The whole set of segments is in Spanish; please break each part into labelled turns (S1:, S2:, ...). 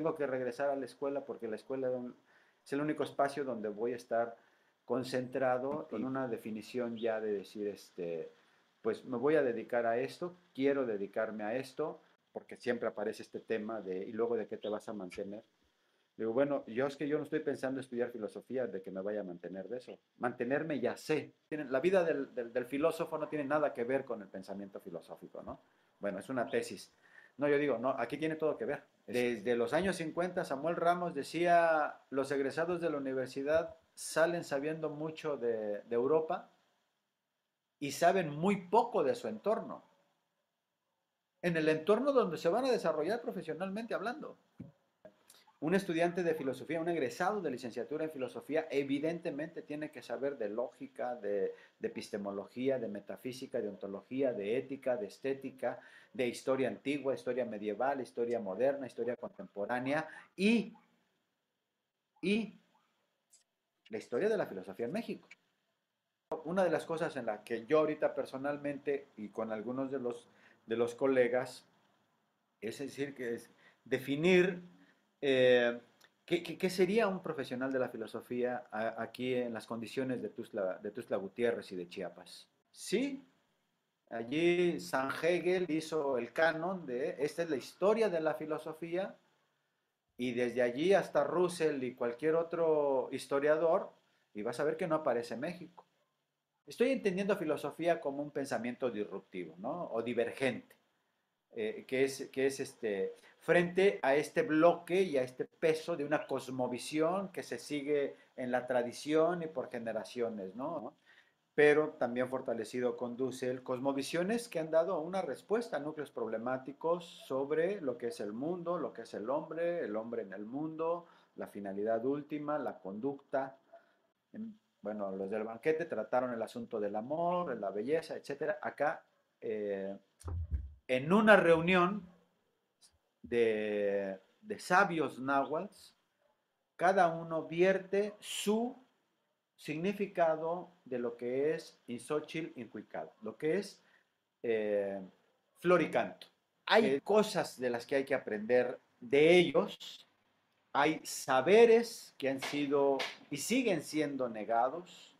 S1: tengo que regresar a la escuela porque la escuela es el único espacio donde voy a estar concentrado en una definición ya de decir, este, pues me voy a dedicar a esto, quiero dedicarme a esto, porque siempre aparece este tema de, y luego de qué te vas a mantener. Digo, bueno, yo es que yo no estoy pensando estudiar filosofía de que me vaya a mantener de eso. Mantenerme ya sé. La vida del, del, filósofo no tiene nada que ver con el pensamiento filosófico, ¿no? Bueno, es una tesis. No, yo digo, no, aquí tiene todo que ver. Desde los años 50, Samuel Ramos decía, los egresados de la universidad salen sabiendo mucho de, de Europa y saben muy poco de su entorno. En el entorno donde se van a desarrollar profesionalmente hablando. Un estudiante de filosofía, un egresado de licenciatura en filosofía, evidentemente tiene que saber de lógica, de, epistemología, de metafísica, de ontología, de ética, de estética, de historia antigua, historia medieval, historia moderna, historia contemporánea y, y la historia de la filosofía en México. Una de las cosas en la que yo ahorita personalmente y con algunos de los, de los colegas, es decir, que es definir eh, ¿qué, sería un profesional de la filosofía aquí en las condiciones de Tuzla, de Tuzla Gutiérrez y de Chiapas? Sí, allí San Hegel hizo el canon de esta es la historia de la filosofía y desde allí hasta Russell y cualquier otro historiador y vas a ver que no aparece México. Estoy entendiendo filosofía como un pensamiento disruptivo, ¿no? O divergente, eh, que es, que es este, frente a este bloque y a este peso de una cosmovisión que se sigue en la tradición y por generaciones, ¿no? Pero también fortalecido con Dussel, cosmovisiones que han dado una respuesta a núcleos problemáticos sobre lo que es el mundo, lo que es el hombre, el hombre en el mundo, la finalidad última, la conducta. Bueno, los del banquete trataron el asunto del amor, la belleza, etc. Acá, eh, en una reunión, de, sabios náhuatl, cada uno vierte su significado de lo que es Insochil Incuical, lo que es eh, floricanto. Hay cosas de las que hay que aprender de ellos, hay saberes que han sido y siguen siendo negados.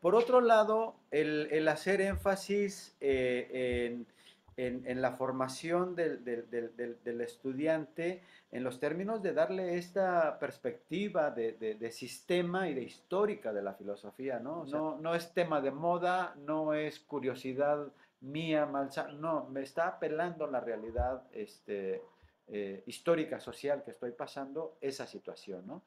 S1: Por otro lado, el, hacer énfasis eh, en en, la formación del, estudiante en los términos de darle esta perspectiva de, sistema y de histórica de la filosofía, ¿no? no, no es tema de moda, no es curiosidad mía, malsa, no, me está apelando la realidad este, eh, histórica, social que estoy pasando, esa situación, ¿no?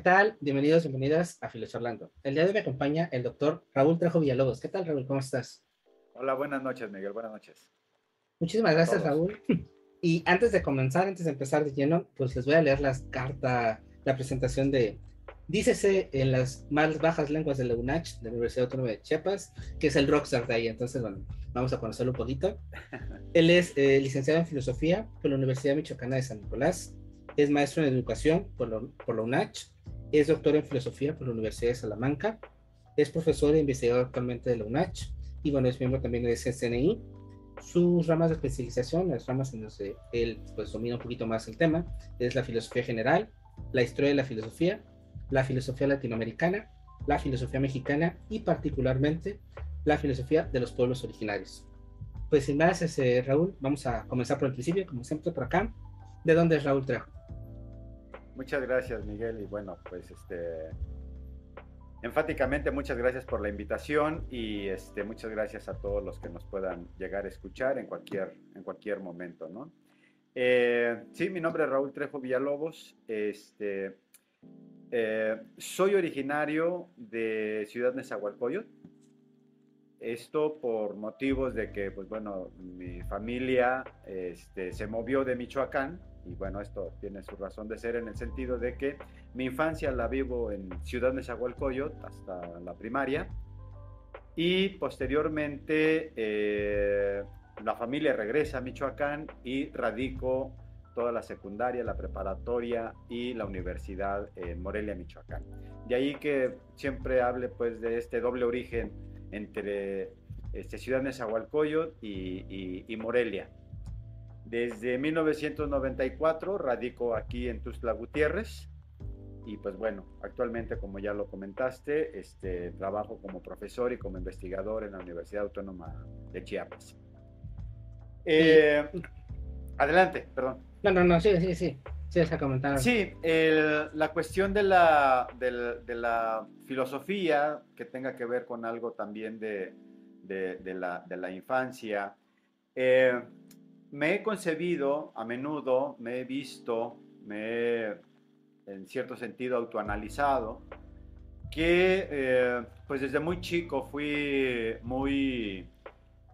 S2: ¿Qué tal? Bienvenidos, bienvenidas a Filosofando. El día de hoy me acompaña el doctor Raúl Trejo Villalobos. ¿Qué tal, Raúl? ¿Cómo estás?
S1: Hola, buenas noches, Miguel. Buenas noches.
S2: Muchísimas gracias, Raúl. Y antes de comenzar, antes de empezar de lleno, pues les voy a leer las cartas, la presentación de, dícese en las más bajas lenguas de la UNACH, de la Universidad Autónoma de Chiapas, que es el rockstar de ahí. Entonces, bueno, vamos a conocerlo un poquito. Él es eh, licenciado en Filosofía por la Universidad Michoacana de San Nicolás es maestro en educación por la, por la UNACH, es doctor en filosofía por la Universidad de Salamanca, es profesor e investigador actualmente de la UNACH y bueno, es miembro también de CCNI. Sus ramas de especialización, las ramas en las que él pues domina un poquito más el tema, es la filosofía general, la historia de la filosofía, la filosofía latinoamericana, la filosofía mexicana y particularmente la filosofía de los pueblos originarios. Pues sin más, ese, Raúl, vamos a comenzar por el principio, como siempre por acá. ¿De dónde es Raúl Trejo?
S1: Muchas gracias, Miguel. Y bueno, pues este, enfáticamente muchas gracias por la invitación y este, muchas gracias a todos los que nos puedan llegar a escuchar en cualquier, en cualquier momento, ¿no? Eh, sí, mi nombre es Raúl Trejo Villalobos. Este, eh, soy originario de Ciudad Nezahualcóyotl. Esto por motivos de que, pues bueno, mi familia este, se movió de Michoacán y bueno, esto tiene su razón de ser en el sentido de que mi infancia la vivo en Ciudad Nezahualcóyotl hasta la primaria y posteriormente eh, la familia regresa a Michoacán y radico toda la secundaria, la preparatoria y la universidad en Morelia, Michoacán. De ahí que siempre hable pues de este doble origen entre este, Ciudad Nezahualcóyotl y, y, Morelia. Desde 1994 radico aquí en Tuzla Gutiérrez y pues bueno, actualmente como ya lo comentaste, este, trabajo como profesor y como investigador en la Universidad Autónoma de Chiapas. Eh, adelante, perdón.
S2: No, no, no, sí, sí, sí. Sí,
S1: Sí, la cuestión de la, de, la filosofía que tenga que ver con algo también de, de la, infancia. Eh, me he concebido a menudo, me he visto, me he en cierto sentido autoanalizado, que eh, pues desde muy chico fui muy,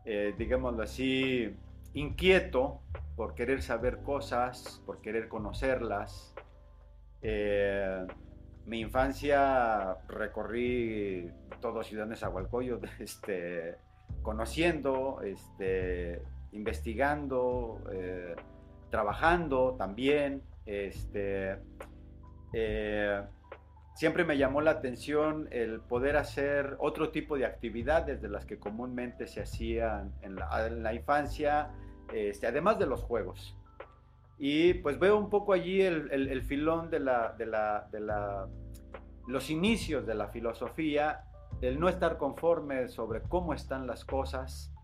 S1: eh, digámoslo así, inquieto por querer saber cosas, por querer conocerlas. Eh, mi infancia recorrí todo Ciudad de este, conociendo, este, investigando, eh, trabajando también. Este, eh, siempre me llamó la atención el poder hacer otro tipo de actividades de las que comúnmente se hacían en la infancia, este, además de los juegos. Y pues veo un poco allí el, filón de, la, de, la, los inicios de la filosofía, el no estar conforme sobre cómo están las cosas,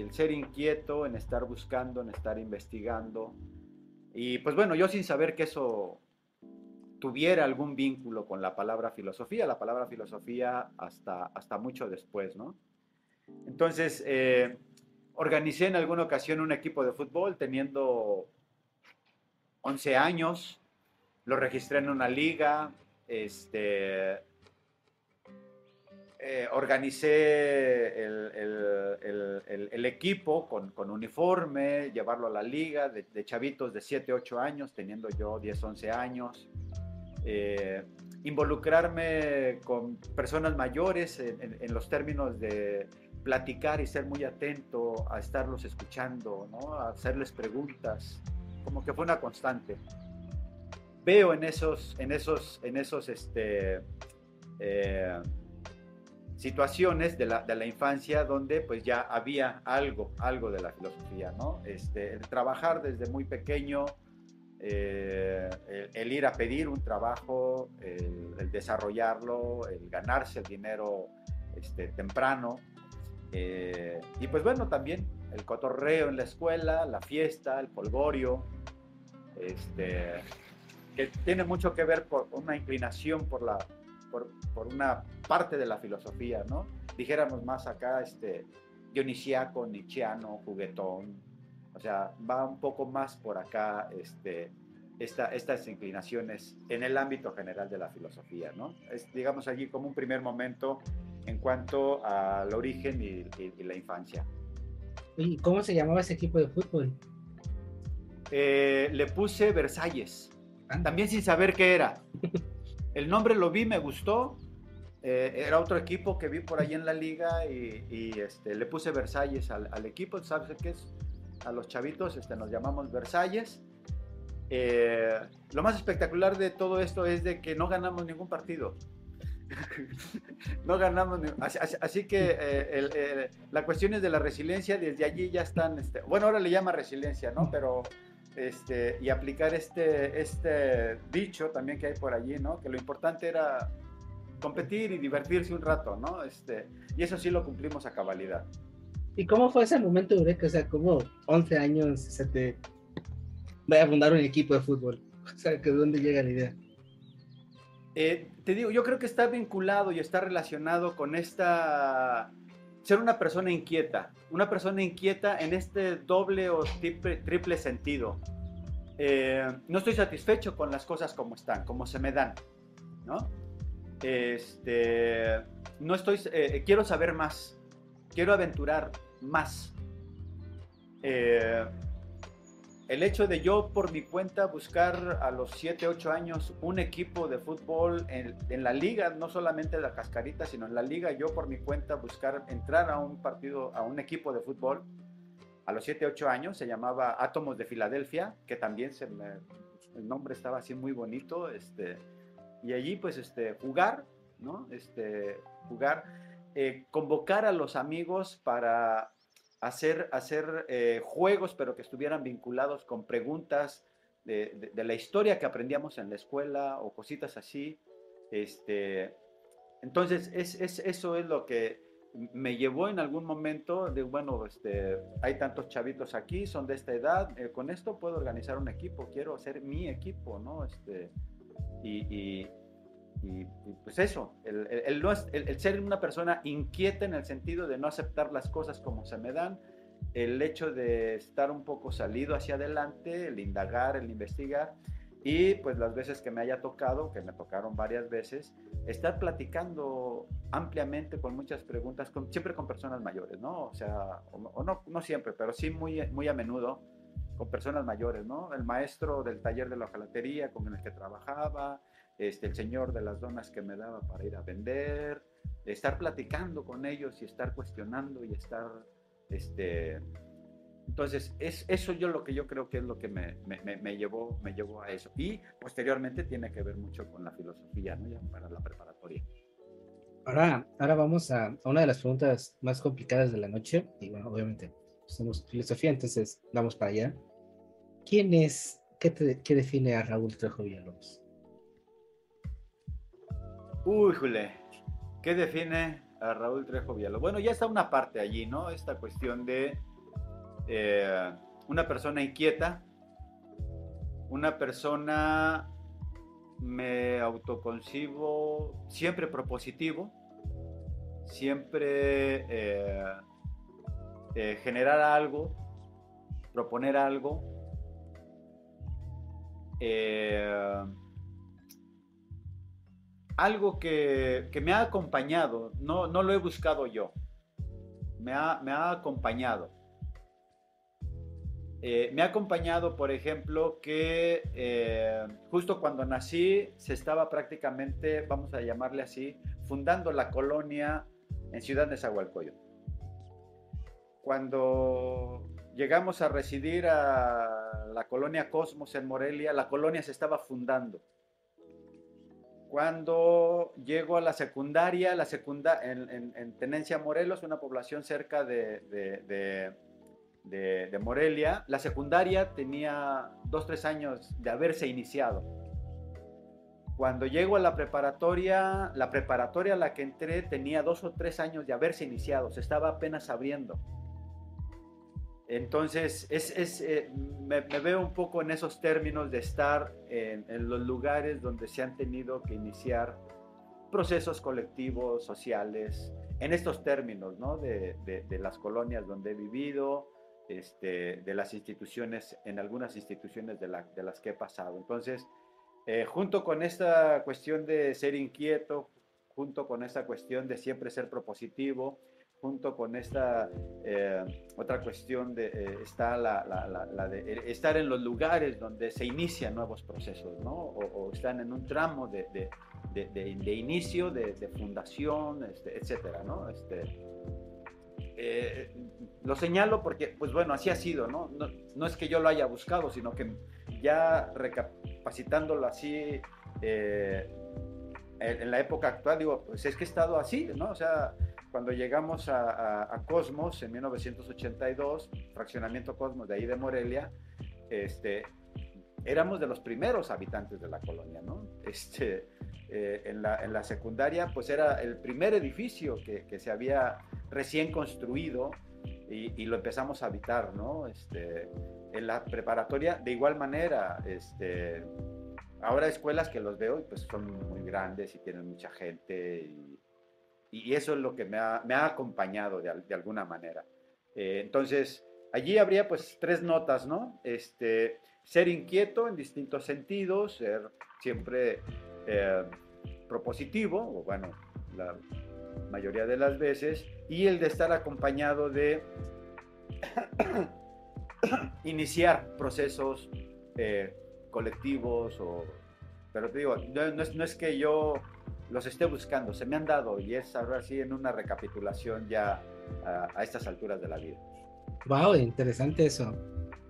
S1: el ser inquieto, en estar buscando, en estar investigando. Y pues bueno, yo sin saber que eso tuviera algún vínculo con la palabra filosofía, la palabra filosofía hasta, hasta mucho después, ¿no? Entonces, eh, Organicé en alguna ocasión un equipo de fútbol teniendo 11 años, lo registré en una liga, este, eh, organicé el, equipo con, uniforme, llevarlo a la liga de, chavitos de 7, 8 años, teniendo yo 10, 11 años. Eh, involucrarme con personas mayores en los términos de platicar y ser muy atento a estarlos escuchando, ¿no? a hacerles preguntas, como que fue una constante. Veo en esos, en esos, en esos este, eh, situaciones de la, de la, infancia donde pues ya había algo, algo de la filosofía, ¿no? Este, el trabajar desde muy pequeño, eh, el, ir a pedir un trabajo, el, desarrollarlo, el ganarse el dinero este, temprano, eh, y pues bueno, también el cotorreo en la escuela, la fiesta, el polgorio, este, que tiene mucho que ver con una inclinación por, la, por, por, una parte de la filosofía, ¿no? Dijéramos más acá, este, dionisiaco, nietzscheano, juguetón, o sea, va un poco más por acá, este, esta, estas inclinaciones en el ámbito general de la filosofía, ¿no? Es, digamos, allí como un primer momento en cuanto al origen y, la infancia.
S2: ¿Y cómo se llamaba ese equipo de fútbol?
S1: Eh, le puse Versalles, también sin saber qué era. El nombre lo vi, me gustó. Eh, era otro equipo que vi por ahí en la liga y, este, le puse Versalles al, equipo. ¿Sabes qué es? A los chavitos este, nos llamamos Versalles. Eh, lo más espectacular de todo esto es de que no ganamos ningún partido. no ganamos. Así, que eh, la cuestión es de la resiliencia, desde allí ya están, este, bueno, ahora le llama resiliencia, ¿no? Pero, este, y aplicar este, este dicho también que hay por allí, ¿no? Que lo importante era competir y divertirse un rato, ¿no? Este, y eso sí lo cumplimos a cabalidad.
S2: ¿Y cómo fue ese momento, Eureka? O sea, como 11 años se te va a fundar un equipo de fútbol. O sea, ¿de dónde llega la idea?
S1: Eh, te digo, yo creo que está vinculado y está relacionado con esta ser una persona inquieta, una persona inquieta en este doble o triple, sentido. Eh, no estoy satisfecho con las cosas como están, como se me dan, ¿no? Este, no estoy, eh, quiero saber más, quiero aventurar más. Eh, el hecho de yo por mi cuenta buscar a los 7, 8 años un equipo de fútbol en, la liga, no solamente la cascarita, sino en la liga, yo por mi cuenta buscar entrar a un partido, a un equipo de fútbol, a los 7, 8 años, se llamaba Átomos de Filadelfia, que también se me, el nombre estaba así muy bonito, este, y allí pues este, jugar, ¿no? Este, jugar, eh, convocar a los amigos para hacer, hacer eh, juegos, pero que estuvieran vinculados con preguntas de, de, la historia que aprendíamos en la escuela o cositas así. Este, entonces, es, es, eso es lo que me llevó en algún momento de, bueno, este, hay tantos chavitos aquí, son de esta edad, eh, con esto puedo organizar un equipo, quiero hacer mi equipo, ¿no? Este, y, y, pues eso, el, el, el, ser una persona inquieta en el sentido de no aceptar las cosas como se me dan, el hecho de estar un poco salido hacia adelante, el indagar, el investigar, y pues las veces que me haya tocado, que me tocaron varias veces, estar platicando ampliamente con muchas preguntas, con, siempre con personas mayores, ¿no? O sea, o, no, no siempre, pero sí muy, muy a menudo con personas mayores, ¿no? El maestro del taller de la hojalatería con el que trabajaba, este, el señor de las donas que me daba para ir a vender, estar platicando con ellos y estar cuestionando y estar, este, entonces, es eso yo lo que yo creo que es lo que me, me, me, llevó, me llevó a eso. Y posteriormente tiene que ver mucho con la filosofía, ¿no? Ya para la preparatoria.
S2: Ahora, ahora vamos a, a, una de las preguntas más complicadas de la noche. Y bueno, obviamente, somos filosofía, entonces vamos para allá. ¿Quién es, qué, te, qué define a Raúl Trejo Villalobos?
S1: Uy, Jule, ¿qué define a Raúl Trejo Villalobos? Bueno, ya está una parte allí, ¿no? Esta cuestión de eh, una persona inquieta, una persona me autoconcibo siempre propositivo, siempre eh, eh, generar algo, proponer algo. Algo que, me ha acompañado, no, no, lo he buscado yo, me ha, me ha acompañado. Eh, me ha acompañado, por ejemplo, que eh, justo cuando nací se estaba prácticamente, vamos a llamarle así, fundando la colonia en Ciudad de Zahualcoyo. Cuando llegamos a residir a la colonia Cosmos en Morelia, la colonia se estaba fundando. Cuando llego a la secundaria, la secunda en, Tenencia Morelos, una población cerca de de, Morelia, la secundaria tenía dos, tres años de haberse iniciado. Cuando llego a la preparatoria, la preparatoria a la que entré tenía dos o tres años de haberse iniciado, se estaba apenas abriendo. Entonces, es, eh, me, veo un poco en esos términos de estar en, los lugares donde se han tenido que iniciar procesos colectivos, sociales, en estos términos, ¿no? De, de las colonias donde he vivido, este, de las instituciones, en algunas instituciones de, las que he pasado. Entonces, eh, junto con esta cuestión de ser inquieto, junto con esta cuestión de siempre ser propositivo, junto con esta eh, otra cuestión eh, está la, de estar en los lugares donde se inician nuevos procesos, ¿no? O, están en un tramo de, de inicio, de, fundación, este, etcétera, ¿no? Este, eh, lo señalo porque, pues bueno, así ha sido, ¿no? ¿no? es que yo lo haya buscado, sino que ya recapacitándolo así eh, en la época actual, digo, pues es que he estado así, ¿no? O sea, cuando llegamos a, Cosmos en 1982, fraccionamiento Cosmos de ahí de Morelia, este, éramos de los primeros habitantes de la colonia, ¿no? Este, eh, en, la, en, la, secundaria, pues era el primer edificio que, que se había recién construido y, lo empezamos a habitar, ¿no? Este, en la preparatoria, de igual manera, este, ahora escuelas que los veo y pues son muy grandes y tienen mucha gente y, y eso es lo que me ha, me ha acompañado de, de, alguna manera. Eh, entonces, allí habría pues tres notas, ¿no? Este, ser inquieto en distintos sentidos, ser siempre eh, propositivo, o bueno, la mayoría de las veces, y el de estar acompañado de iniciar procesos eh, colectivos, o, pero te digo, no, es, que yo los esté buscando, se me han dado y es ahora sí en una recapitulación ya a, estas alturas de la vida.
S2: Wow, interesante eso.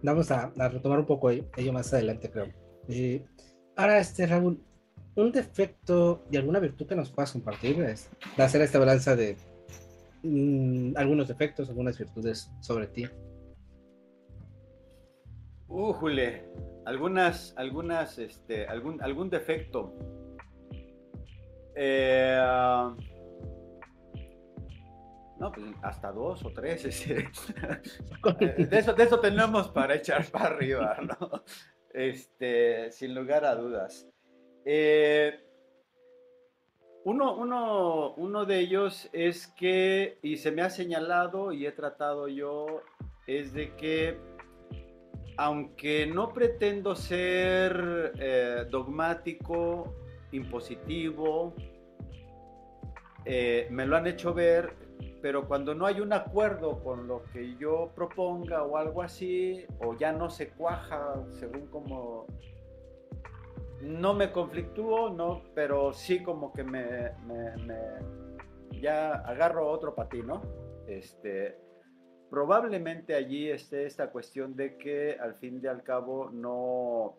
S2: Vamos a, retomar un poco ello más adelante, creo. Eh, ahora, este Raúl, un defecto y alguna virtud que nos puedas compartir es hacer esta balanza de mm, algunos defectos, algunas virtudes sobre ti.
S1: Újule, algunas, algunas, este, algún, algún defecto. Eh, no, pues hasta dos o tres. de, eso, de eso tenemos para echar para arriba, ¿no? Este, sin lugar a dudas. Eh, uno, uno, uno, de ellos es que, y se me ha señalado y he tratado yo, es de que aunque no pretendo ser eh, dogmático, impositivo, eh, me lo han hecho ver, pero cuando no hay un acuerdo con lo que yo proponga o algo así, o ya no se cuaja según como... No me conflictúo, no, pero sí como que me, ya agarro otro patino. Este, probablemente allí esté esta cuestión de que al fin de al cabo no,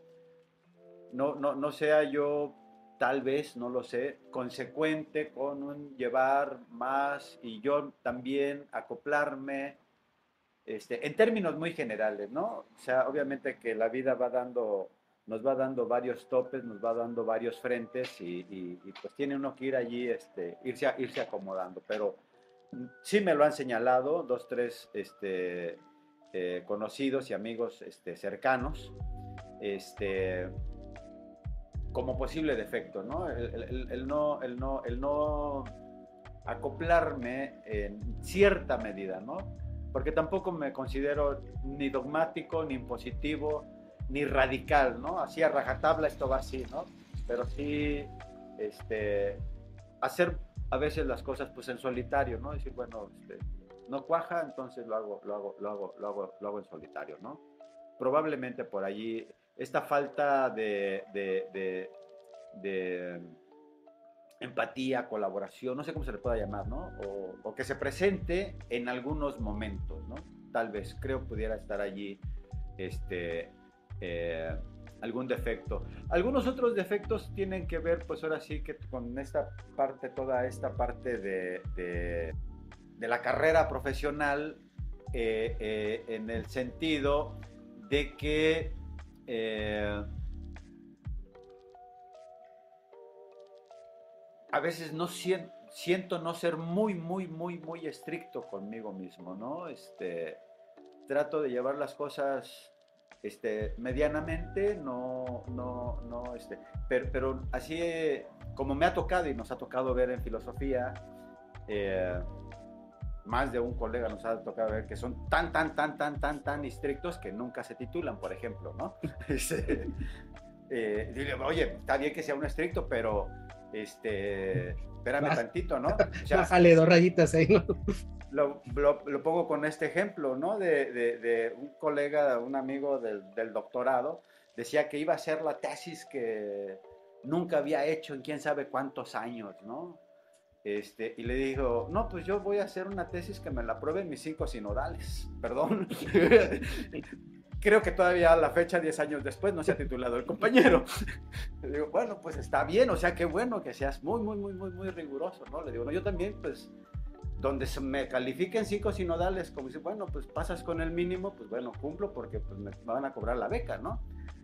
S1: no, no, sea yo tal vez, no lo sé, consecuente con un llevar más y yo también acoplarme, este, en términos muy generales, ¿no? O sea, obviamente que la vida va dando, nos va dando varios topes, nos va dando varios frentes y, pues tiene uno que ir allí, este, irse, irse acomodando, pero sí me lo han señalado dos, tres este, eh, conocidos y amigos este, cercanos este, como posible defecto, ¿no? El, no, el, no, el no acoplarme en cierta medida, ¿no? Porque tampoco me considero ni dogmático, ni impositivo, ni radical, ¿no? Así a rajatabla esto va así, ¿no? Pero sí, este, hacer a veces las cosas pues en solitario, ¿no? Decir, bueno, este, no cuaja, entonces lo hago, lo hago, lo hago, lo hago, lo hago en solitario, ¿no? Probablemente por allí esta falta de, de, de, empatía, colaboración, no sé cómo se le pueda llamar, ¿no? O, que se presente en algunos momentos, ¿no? Tal vez, creo pudiera estar allí, este, eh, algún defecto. Algunos otros defectos tienen que ver, pues ahora sí que con esta parte, toda esta parte de, de, la carrera profesional, eh, eh, en el sentido de que eh, a veces no siento, siento no ser muy, muy, muy, muy estricto conmigo mismo, ¿no? Este, trato de llevar las cosas este, medianamente, no, no, no, este, pero, pero así como me ha tocado y nos ha tocado ver en filosofía, eh, más de un colega nos ha tocado ver que son tan, tan, tan, tan, tan, tan estrictos que nunca se titulan, por ejemplo, ¿no? Este, eh, oye, está bien que sea un estricto, pero este, espérame tantito, ¿no?
S2: Bájale dos rayitas ahí, ¿no?
S1: lo, lo, pongo con este ejemplo, ¿no? De, de, un colega, un amigo del, del, doctorado, decía que iba a hacer la tesis que nunca había hecho en quién sabe cuántos años, ¿no? Este, y le dijo, no, pues yo voy a hacer una tesis que me la prueben mis cinco sinodales, perdón. Creo que todavía a la fecha, 10 años después, no se ha titulado el compañero. Le digo, bueno, pues está bien, o sea, qué bueno que seas muy, muy, muy, muy, muy riguroso, ¿no? Le digo, no, yo también, pues, donde se me califiquen cinco sinodales, como dice, bueno, pues pasas con el mínimo, pues bueno, cumplo porque pues me van a cobrar la beca, ¿no?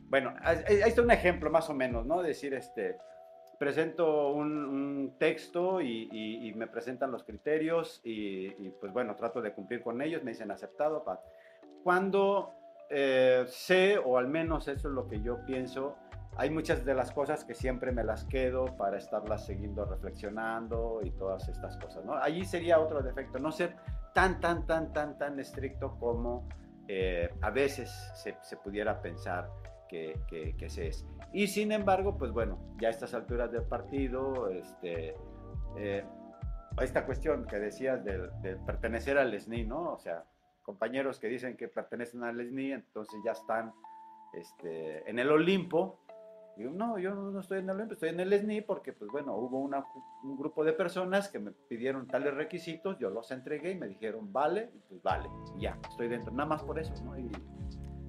S1: Bueno, ahí está un ejemplo más o menos, ¿no? Decir, este, presento un, texto y, me presentan los criterios y, pues bueno, trato de cumplir con ellos, me dicen aceptado. Pa. Cuando eh, sé, o al menos eso es lo que yo pienso, hay muchas de las cosas que siempre me las quedo para estarlas siguiendo reflexionando y todas estas cosas, ¿no? Allí sería otro defecto, no ser tan, tan, tan, tan, tan estricto como eh, a veces se, se, pudiera pensar que, que, se es. Y sin embargo, pues bueno, ya a estas alturas del partido, este, eh, esta cuestión que decías de, pertenecer al SNI, ¿no? O sea, compañeros que dicen que pertenecen al SNI, entonces ya están este, en el Olimpo, Digo, no, yo no estoy en el OMP, estoy en el SNI porque, pues bueno, hubo un grupo de personas que me pidieron tales requisitos, yo los entregué y me dijeron, vale, pues vale, ya, estoy dentro, nada más por eso, ¿no? Y,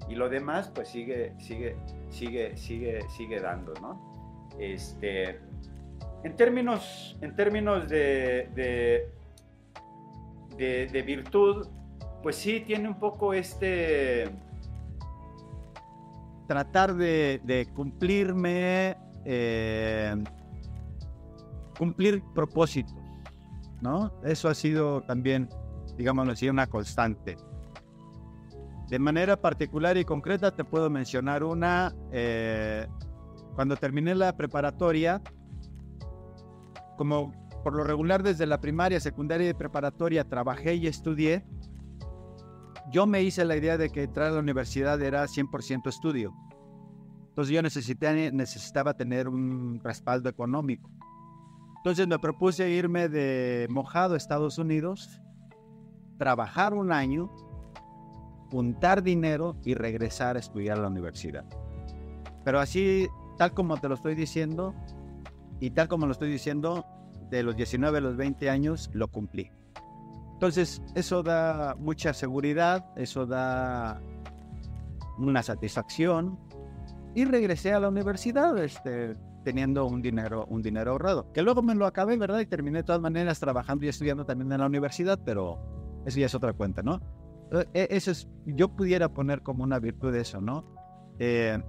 S1: y lo demás, pues sigue, sigue, sigue, sigue, sigue dando, ¿no? Este, en términos, en términos de, de, de, de virtud, pues sí tiene un poco este
S3: tratar de, cumplirme, eh, cumplir propósitos, ¿no? Eso ha sido también, digámoslo así, una constante. De manera particular y concreta te puedo mencionar una, eh, cuando terminé la preparatoria, como por lo regular desde la primaria, secundaria y preparatoria trabajé y estudié, yo me hice la idea de que entrar a la universidad era 100% estudio. Entonces yo necesitaba tener un respaldo económico. Entonces me propuse irme de mojado a Estados Unidos, trabajar un año, juntar dinero y regresar a estudiar a la universidad. Pero así, tal como te lo estoy diciendo, y tal como lo estoy diciendo, de los 19 a los 20 años lo cumplí. Entonces, eso da mucha seguridad, eso da una satisfacción. Y regresé a la universidad este, teniendo un dinero, un dinero ahorrado. Que luego me lo acabé, ¿verdad? Y terminé de todas maneras trabajando y estudiando también en la universidad, pero eso ya es otra cuenta, ¿no? E, eso es, yo pudiera poner como una virtud eso, ¿no? Eh,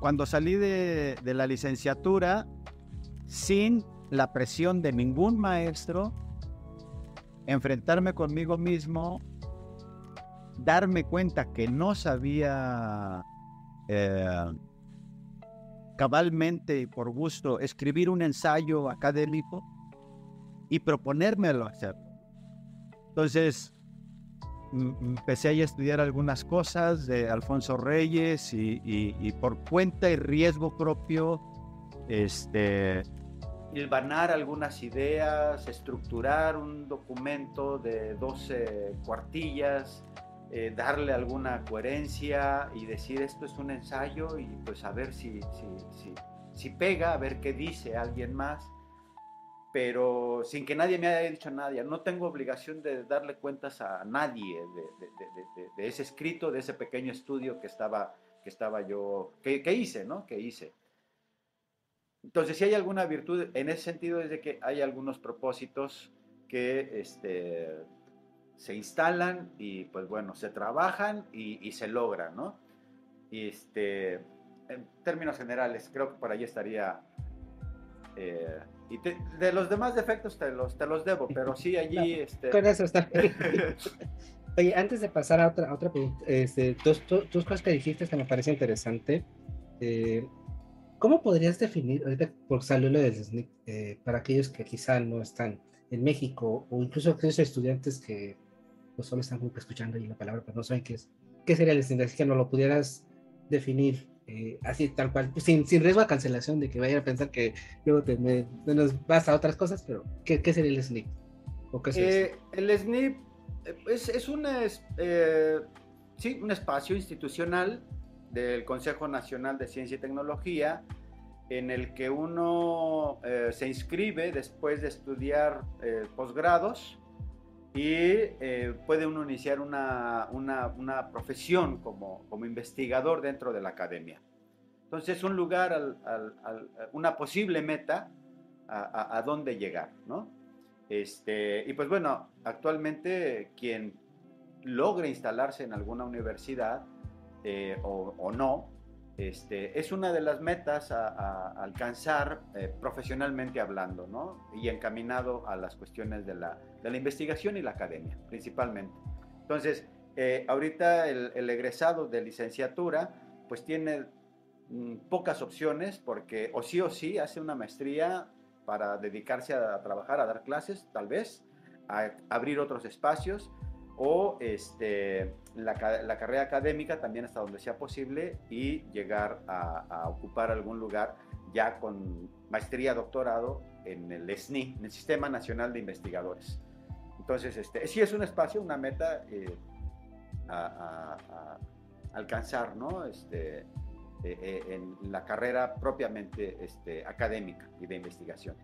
S3: cuando salí de, de la licenciatura, sin la presión de ningún maestro, enfrentarme conmigo mismo, darme cuenta que no sabía eh, cabalmente y por gusto escribir un ensayo académico y proponérmelo hacer. Entonces, empecé a estudiar algunas cosas de Alfonso Reyes y, y por cuenta y riesgo propio, este,
S1: hilvanar algunas ideas, estructurar un documento de 12 cuartillas, eh, darle alguna coherencia y decir esto es un ensayo y pues a ver si, si, si, pega, a ver qué dice alguien más, pero sin que nadie me haya dicho nada. No tengo obligación de darle cuentas a nadie de, ese escrito, de ese pequeño estudio que estaba, que estaba yo, que, que hice, ¿no? Que hice. Entonces, si hay alguna virtud en ese sentido es de que hay algunos propósitos que este, se instalan y pues bueno, se trabajan y, se logran, ¿no? Y este, en términos generales, creo que por ahí estaría... Eh, y de los demás defectos te los, te los debo, pero sí allí... este...
S2: Con eso está. Oye, antes de pasar a otra, otra pregunta, este, dos, dos, cosas que dijiste que me parece interesante. Eh, ¿Cómo podrías definir, ahorita por salir lo del SNIC, eh, para aquellos que quizá no están en México o incluso aquellos estudiantes que pues, solo están escuchando ahí la palabra, pero no saben qué es, qué sería el SNIC? Así que no lo pudieras definir eh, así tal cual, pues, sin, sin, riesgo a cancelación de que vayan a pensar que luego te, nos vas a otras cosas, pero ¿qué, qué sería el SNIC?
S1: ¿O qué es eh, el SNIP es, es una, sí, un espacio institucional del Consejo Nacional de Ciencia y Tecnología, en el que uno eh, se inscribe después de estudiar eh, posgrados y eh, puede uno iniciar una, una, profesión como, como, investigador dentro de la academia. Entonces es un lugar, una posible meta a, a, dónde llegar, ¿no? Este, y pues bueno, actualmente quien logra instalarse en alguna universidad, eh, o, no, este, es una de las metas a, alcanzar eh, profesionalmente hablando, ¿no? Y encaminado a las cuestiones de la, investigación y la academia, principalmente. Entonces, eh, ahorita el, egresado de licenciatura, pues tiene mm, pocas opciones porque o sí o sí hace una maestría para dedicarse a trabajar, a dar clases, tal vez, a abrir otros espacios, o este, la, carrera académica también hasta donde sea posible y llegar a, ocupar algún lugar ya con maestría, doctorado en el SNI, en el Sistema Nacional de Investigadores. Entonces, este, sí es un espacio, una meta eh, a, alcanzar, ¿no? Este, eh, en la carrera propiamente este, académica y de investigación.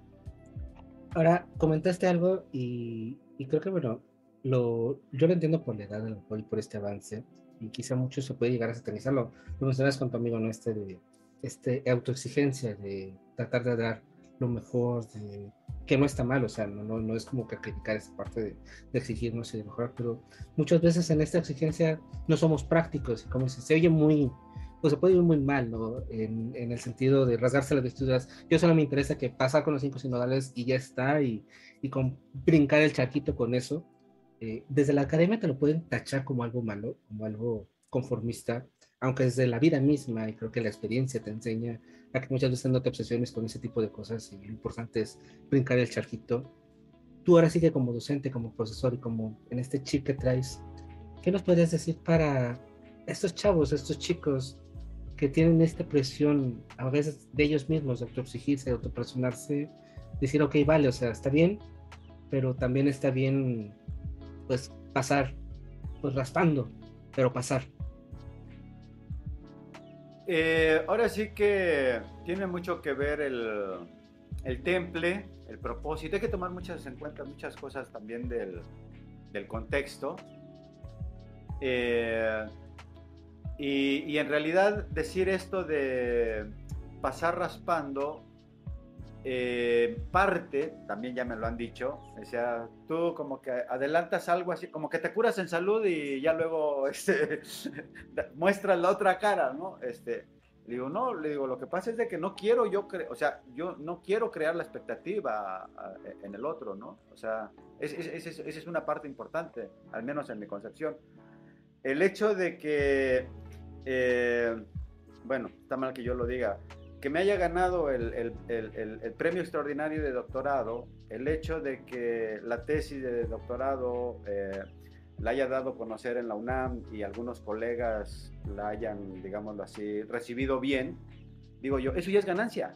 S2: Ahora, comentaste algo y, creo que, bueno, lo, yo lo entiendo por la edad, y por este avance, y quizá mucho se puede llegar a satanizarlo. Lo mencionas con tu amigo, ¿no? Este de este autoexigencia, de tratar de dar lo mejor, de, que no está mal, o sea, no, no, no es como que criticar esa parte de, de, exigirnos y de mejorar, pero muchas veces en esta exigencia no somos prácticos, y como se, se oye muy, pues se puede ir muy mal, ¿no? En, en, el sentido de rasgarse las vestiduras. Yo solo me interesa que pasar con los cinco sinodales y ya está, y, y con brincar el charquito con eso. Eh, desde la academia te lo pueden tachar como algo malo, como algo conformista, aunque desde la vida misma, y creo que la experiencia te enseña a que muchas veces no te obsesiones con ese tipo de cosas, y lo importante es brincar el charquito. Tú ahora sí que como docente, como profesor y como en este chip que traes, ¿qué nos podrías decir para estos chavos, estos chicos que tienen esta presión a veces de ellos mismos, de autoexigirse, de autopresionarse, decir, ok, vale, o sea, está bien, pero también está bien, pues, pasar, pues, raspando, pero pasar.
S1: Eh, ahora sí que tiene mucho que ver el, el, temple, el propósito. Hay que tomar muchas en cuenta muchas cosas también del, del contexto. Eh, y, en realidad decir esto de pasar raspando, eh, parte, también ya me lo han dicho, sea, tú como que adelantas algo así, como que te curas en salud y ya luego este, muestras la otra cara, ¿no? Este, le digo, no, le digo, lo que pasa es de que no quiero yo, o sea, yo no quiero crear la expectativa en el otro, ¿no? O sea, esa es una parte importante, al menos en mi concepción. El hecho de que eh, bueno, está mal que yo lo diga, que me haya ganado el, premio extraordinario de doctorado, el hecho de que la tesis de doctorado eh, la haya dado a conocer en la UNAM y algunos colegas la hayan, digámoslo así, recibido bien, digo yo, eso ya es ganancia.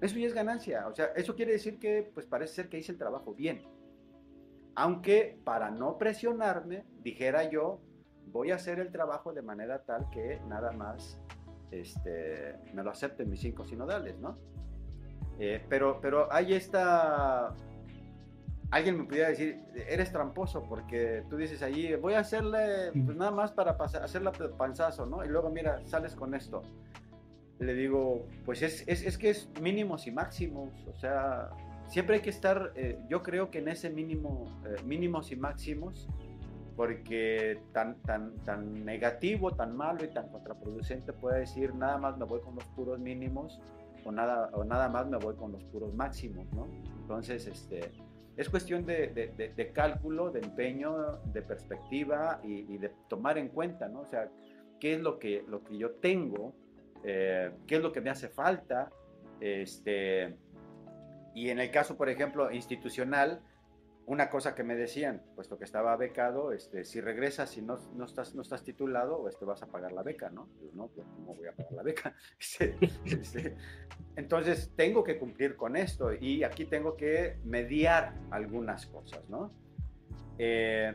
S1: Eso ya es ganancia. O sea, eso quiere decir que, pues parece ser que hice el trabajo bien. Aunque para no presionarme, dijera yo, voy a hacer el trabajo de manera tal que nada más este, me lo acepten mis cinco sinodales, ¿no? Eh, pero, pero hay esta... Alguien me pudiera decir, eres tramposo porque tú dices allí, voy a hacerle, pues nada más para hacerle panzazo, ¿no? Y luego, mira, sales con esto. Le digo, pues es, es, es que es mínimos y máximos, o sea, siempre hay que estar, eh, yo creo que en ese mínimo, eh, mínimos y máximos, porque tan, tan, tan negativo, tan malo y tan contraproducente puede decir nada más me voy con los puros mínimos o nada, o nada más me voy con los puros máximos, ¿no? Entonces, este, es cuestión de, de, cálculo, de empeño, de perspectiva y, de tomar en cuenta, ¿no? O sea, qué es lo que, lo que yo tengo, eh, qué es lo que me hace falta, este, y en el caso, por ejemplo, institucional, una cosa que me decían, puesto que estaba becado, este, si regresas y no, no, estás, no estás titulado, este, vas a pagar la beca, ¿no? no, pues, ¿cómo voy a pagar la beca? Este, este, entonces, tengo que cumplir con esto y aquí tengo que mediar algunas cosas, ¿no? Eh,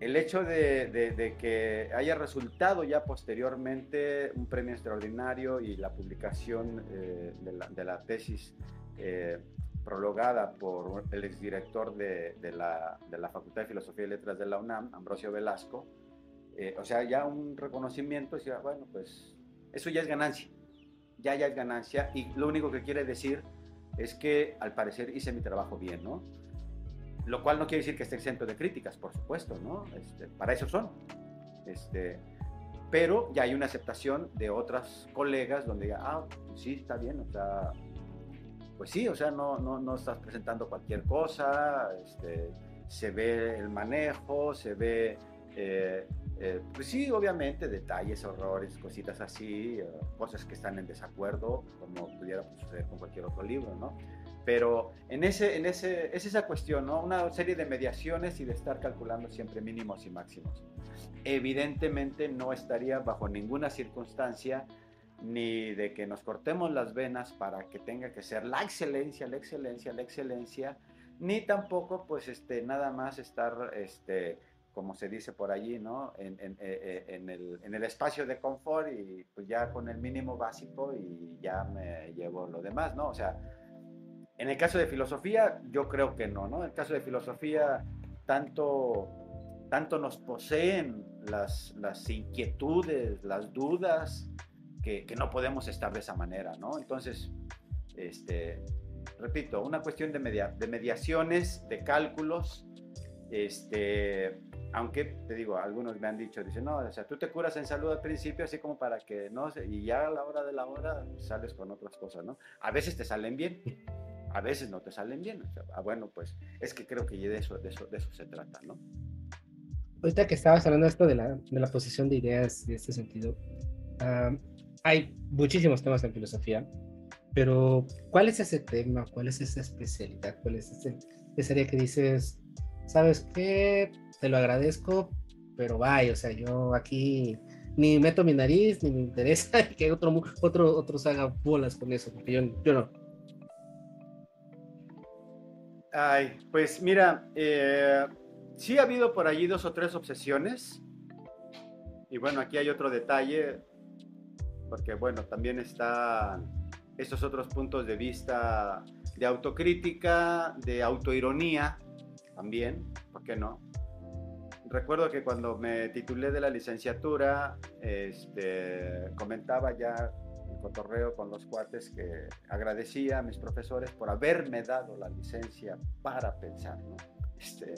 S1: el hecho de, que haya resultado ya posteriormente un premio extraordinario y la publicación eh, de, la, de, la, tesis eh, prologada por el exdirector de, la, de la Facultad de Filosofía y Letras de la UNAM, Ambrosio Velasco. Eh, o sea, ya un reconocimiento, decía, bueno, pues eso ya es ganancia, ya, ya es ganancia, y lo único que quiere decir es que al parecer hice mi trabajo bien, ¿no? Lo cual no quiere decir que esté exento de críticas, por supuesto, ¿no? Este, para eso son. Este, pero ya hay una aceptación de otras colegas donde diga, ah, sí, está bien, o pues sí, o sea, no, no, no estás presentando cualquier cosa, este, se ve el manejo, se ve, eh, eh, pues sí, obviamente, detalles, horrores, cositas así, eh, cosas que están en desacuerdo, como pudiera suceder con cualquier otro libro, ¿no? Pero en ese, en ese, es esa cuestión, ¿no? Una serie de mediaciones y de estar calculando siempre mínimos y máximos. Evidentemente no estaría bajo ninguna circunstancia ni de que nos cortemos las venas para que tenga que ser la excelencia, la excelencia, la excelencia, ni tampoco pues este nada más estar este como se dice por allí, ¿no? En, en, eh, eh, en, el, en, el, espacio de confort y pues ya con el mínimo básico y ya me llevo lo demás, ¿no? O sea, en el caso de filosofía, yo creo que no, ¿no? En el caso de filosofía, tanto, tanto nos poseen las, las inquietudes, las dudas, que, que, no podemos estar de esa manera, ¿no? Entonces, este, repito, una cuestión de, media, de mediaciones, de cálculos, este, aunque te digo, algunos me han dicho, dicen, no, o sea, tú te curas en salud al principio, así como para que, no y ya a la hora de la hora sales con otras cosas, ¿no? A veces te salen bien, a veces no te salen bien. ah, bueno, pues es que creo que de eso, de eso, de eso se trata, ¿no?
S2: Ahorita que estabas hablando esto de la, de la posición de ideas en este sentido, hay muchísimos temas en filosofía, pero ¿cuál es ese tema? ¿Cuál es esa especialidad? ¿Cuál es ese, ese área que dices, sabes qué? Te lo agradezco, pero vaya, o sea, yo aquí ni meto mi nariz, ni me interesa que otro, otro, otros haga bolas con eso, porque yo, yo no.
S1: Ay, pues mira, eh, sí ha habido por allí dos o tres obsesiones. Y bueno, aquí hay otro detalle, porque bueno, también están estos otros puntos de vista de autocrítica, de autoironía, también, ¿por qué no? Recuerdo que cuando me titulé de la licenciatura, este, comentaba ya cotorreo con los cuates que agradecía a mis profesores por haberme dado la licencia para pensar, ¿no? Este,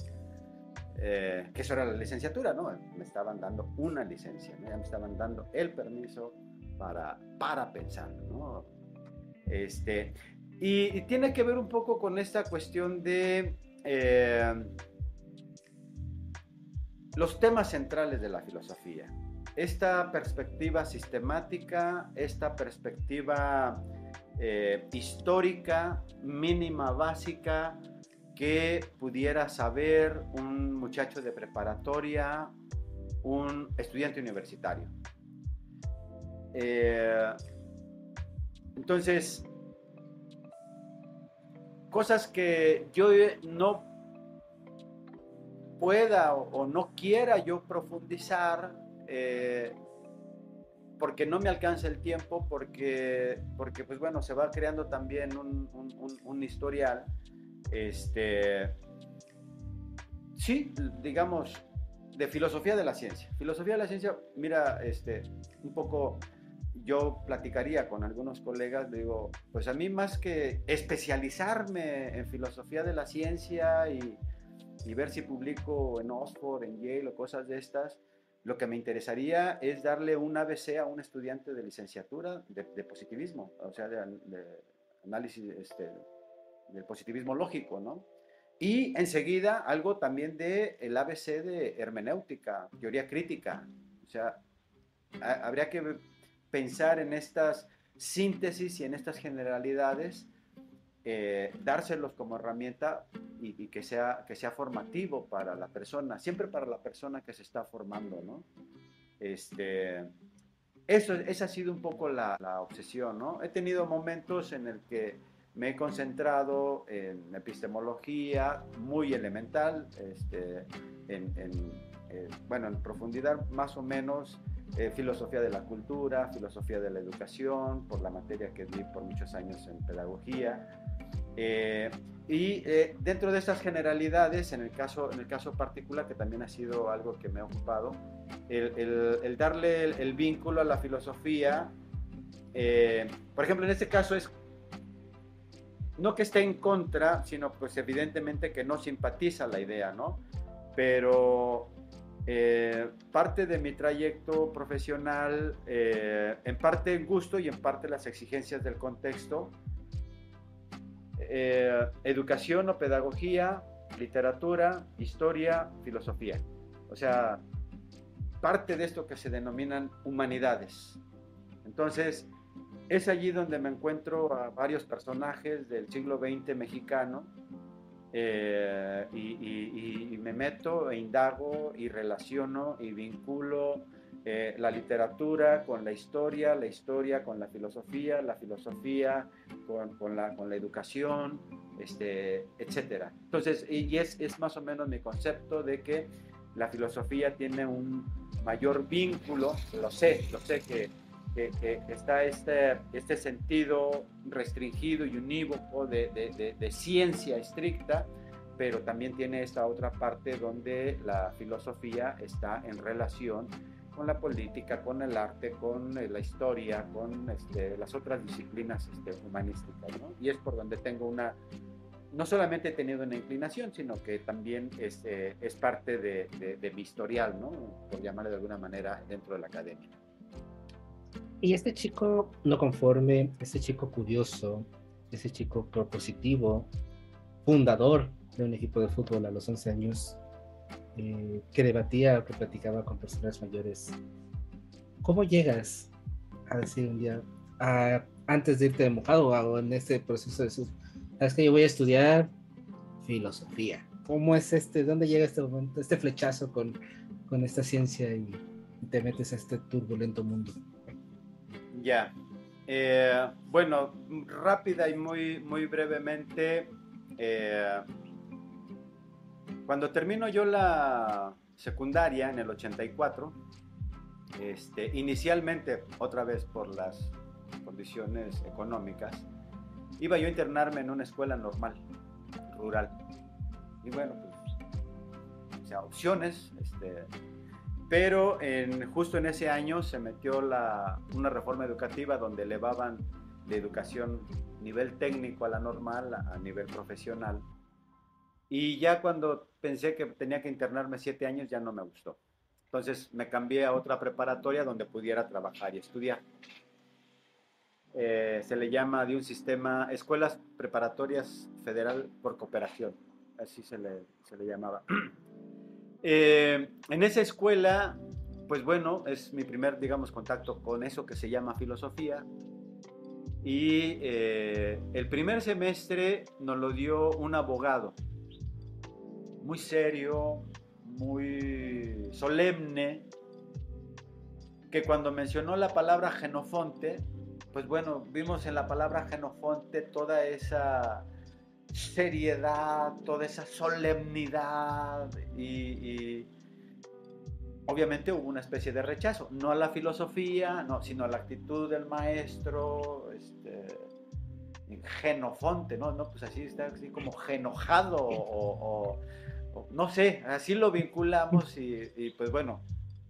S1: eh, que eso era la licenciatura, ¿no? Me estaban dando una licencia, ¿no? Ya me estaban dando el permiso para, pensar, ¿no? Este, y, tiene que ver un poco con esta cuestión de eh, los temas centrales de la filosofía esta perspectiva sistemática, esta perspectiva eh, histórica, mínima, básica, que pudiera saber un muchacho de preparatoria, un estudiante universitario. Eh, entonces, cosas que yo no pueda o no quiera yo profundizar eh, porque no me alcanza el tiempo, porque, porque pues bueno, se va creando también un, un, historial. Este, sí, digamos, de filosofía de la ciencia. Filosofía de la ciencia, mira, este, un poco yo platicaría con algunos colegas, digo, pues a mí más que especializarme en filosofía de la ciencia y, y ver si publico en Oxford, en Yale o cosas de estas, lo que me interesaría es darle un ABC a un estudiante de licenciatura de, positivismo, o sea, de, análisis este, del positivismo lógico, ¿no? Y enseguida algo también de el ABC de hermenéutica, teoría crítica. O sea, habría que pensar en estas síntesis y en estas generalidades eh, dárselos como herramienta y, que, sea, que sea formativo para la persona, siempre para la persona que se está formando, ¿no? Este, eso, esa ha sido un poco la, obsesión, ¿no? He tenido momentos en el que me he concentrado en epistemología muy elemental, este, en, eh, bueno, en profundidad más o menos eh, filosofía de la cultura, filosofía de la educación, por la materia que di por muchos años en pedagogía, eh, y eh, dentro de estas generalidades, en el, caso, en el caso particular, que también ha sido algo que me ha ocupado, el, darle el, vínculo a la filosofía, eh, por ejemplo, en este caso es no que esté en contra, sino pues evidentemente que no simpatiza la idea, ¿no? Pero parte de mi trayecto profesional, en parte el gusto y en parte las exigencias del contexto, eh, educación o pedagogía, literatura, historia, filosofía. O sea, parte de esto que se denominan humanidades. Entonces, es allí donde me encuentro a varios personajes del siglo XX mexicano eh, y, me meto e indago y relaciono y vinculo eh, la literatura con la historia, la historia con la filosofía, la filosofía con, con, la, con la, educación, este, etc. Entonces, y es, es, más o menos mi concepto de que la filosofía tiene un mayor vínculo, lo sé, lo sé que, que, está este, este sentido restringido y unívoco de, de, de, ciencia estricta, pero también tiene esta otra parte donde la filosofía está en relación con la política, con el arte, con eh, la historia, con este, las otras disciplinas este, humanísticas. ¿no? Y es por donde tengo una, no solamente he tenido una inclinación, sino que también es, eh, es parte de, de, mi historial, ¿no? por llamarle de alguna manera, dentro de la academia.
S2: Y este chico no conforme, este chico curioso, ese chico propositivo, fundador de un equipo de fútbol a los 11 años, eh, que debatía o que platicaba con personas mayores. ¿Cómo llegas a decir un día, antes de irte de mojado o en este proceso de su, sabes que yo voy a estudiar filosofía? ¿Cómo es este, dónde llega este momento, este flechazo con, con esta ciencia y te metes a este turbulento mundo?
S1: Ya. Eh, bueno, rápida y muy, muy brevemente. Eh, cuando termino yo la secundaria en el 84, este, inicialmente, otra vez por las condiciones económicas, iba yo a internarme en una escuela normal, rural. Y bueno, pues, o sea, opciones, este, pero en, justo en ese año se metió la, una reforma educativa donde elevaban de educación nivel técnico a la normal, a nivel profesional. Y ya cuando pensé que tenía que internarme siete años, ya no me gustó. Entonces me cambié a otra preparatoria donde pudiera trabajar y estudiar. Eh, se le llama de un sistema Escuelas Preparatorias Federal por Cooperación, así se le, se le llamaba. Eh, en esa escuela, pues bueno, es mi primer, digamos, contacto con eso que se llama filosofía. Y eh, el primer semestre nos lo dio un abogado muy serio, muy solemne, que cuando mencionó la palabra genofonte, pues bueno, vimos en la palabra genofonte toda esa seriedad, toda esa solemnidad y, obviamente hubo una especie de rechazo, no a la filosofía, no, sino a la actitud del maestro, este, genofonte, ¿no? no pues así está así como genojado o no sé, así lo vinculamos y, pues bueno,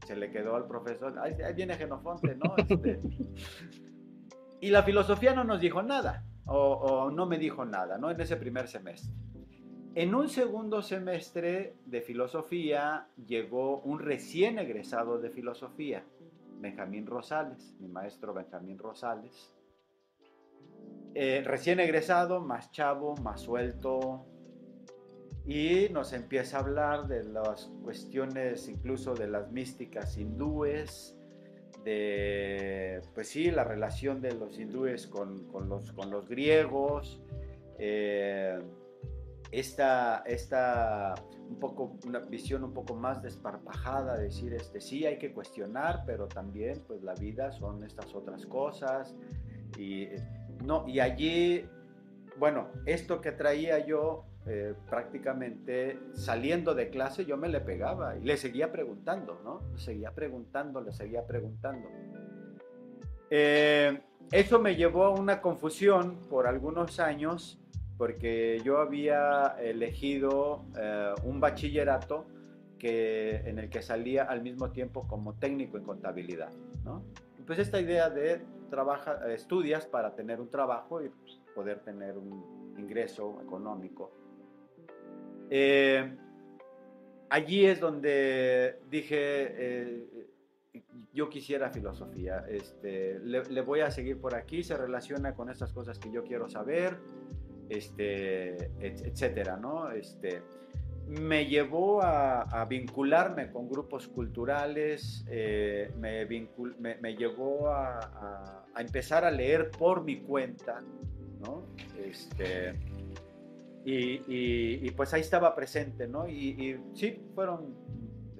S1: se le quedó al profesor, ahí, viene Genofonte, ¿no? Este, y la filosofía no nos dijo nada, o, no me dijo nada, ¿no? En ese primer semestre. En un segundo semestre de filosofía llegó un recién egresado de filosofía, Benjamín Rosales, mi maestro Benjamín Rosales. Eh, recién egresado, más chavo, más suelto, y nos empieza a hablar de las cuestiones incluso de las místicas hindúes, de, pues sí, la relación de los hindúes con, con, los, con los, griegos, eh, esta, esta, un poco, una visión un poco más desparpajada, decir, este, sí hay que cuestionar, pero también pues la vida son estas otras cosas, y, no, y allí, bueno, esto que traía yo eh, prácticamente saliendo de clase yo me le pegaba y le seguía preguntando, ¿no? Le seguía preguntando, le seguía preguntando. Eh, eso me llevó a una confusión por algunos años porque yo había elegido eh, un bachillerato que, en el que salía al mismo tiempo como técnico en contabilidad, ¿no? Pues esta idea de trabaja, estudias para tener un trabajo y poder tener un ingreso económico eh, allí es donde dije, eh, yo quisiera filosofía, este, le, voy a seguir por aquí, se relaciona con estas cosas que yo quiero saber, este, etcétera, ¿no? Este, me llevó a, vincularme con grupos culturales, eh, me, me, llevó a, a, empezar a leer por mi cuenta, ¿no? Este, y, pues ahí estaba presente, ¿no? Y, sí, fueron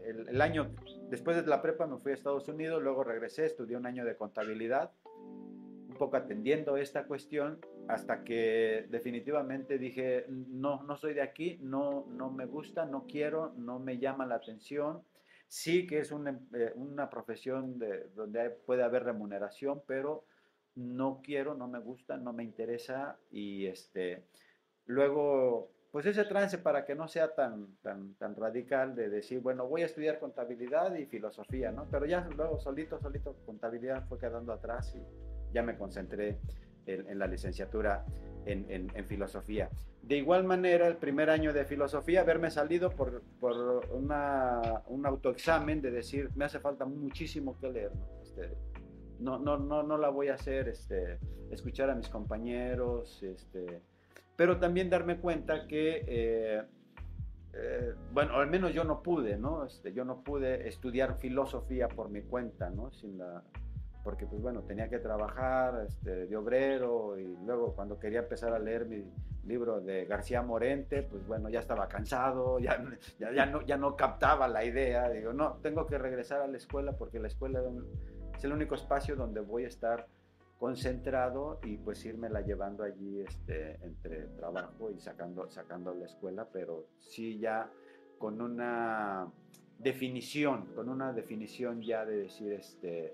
S1: el, año, después de la prepa me fui a Estados Unidos, luego regresé, estudié un año de contabilidad, un poco atendiendo esta cuestión hasta que definitivamente dije, no, no soy de aquí, no, no me gusta, no quiero, no me llama la atención. Sí que es una, eh, una profesión de, donde puede haber remuneración, pero no quiero, no me gusta, no me interesa y este, luego, pues ese trance para que no sea tan, tan, tan radical de decir, bueno, voy a estudiar contabilidad y filosofía, ¿no? Pero ya luego solito, solito, contabilidad fue quedando atrás y ya me concentré en, la licenciatura en, en, filosofía. De igual manera, el primer año de filosofía, haberme salido por, por una, un autoexamen de decir, me hace falta muchísimo que leer, ¿no? Este, no, no, no, no la voy a hacer, este, escuchar a mis compañeros, este, pero también darme cuenta que, eh, eh, bueno, al menos yo no pude, ¿no? Este, yo no pude estudiar filosofía por mi cuenta, ¿no? Sin la, porque pues bueno, tenía que trabajar este, de obrero y luego cuando quería empezar a leer mi libro de García Morente, pues bueno, ya estaba cansado, ya, ya, ya, no, ya no captaba la idea, digo, no, tengo que regresar a la escuela porque la escuela es el único espacio donde voy a estar concentrado y pues la llevando allí este, entre trabajo y sacando, sacando la escuela, pero sí ya con una definición, con una definición ya de decir, este,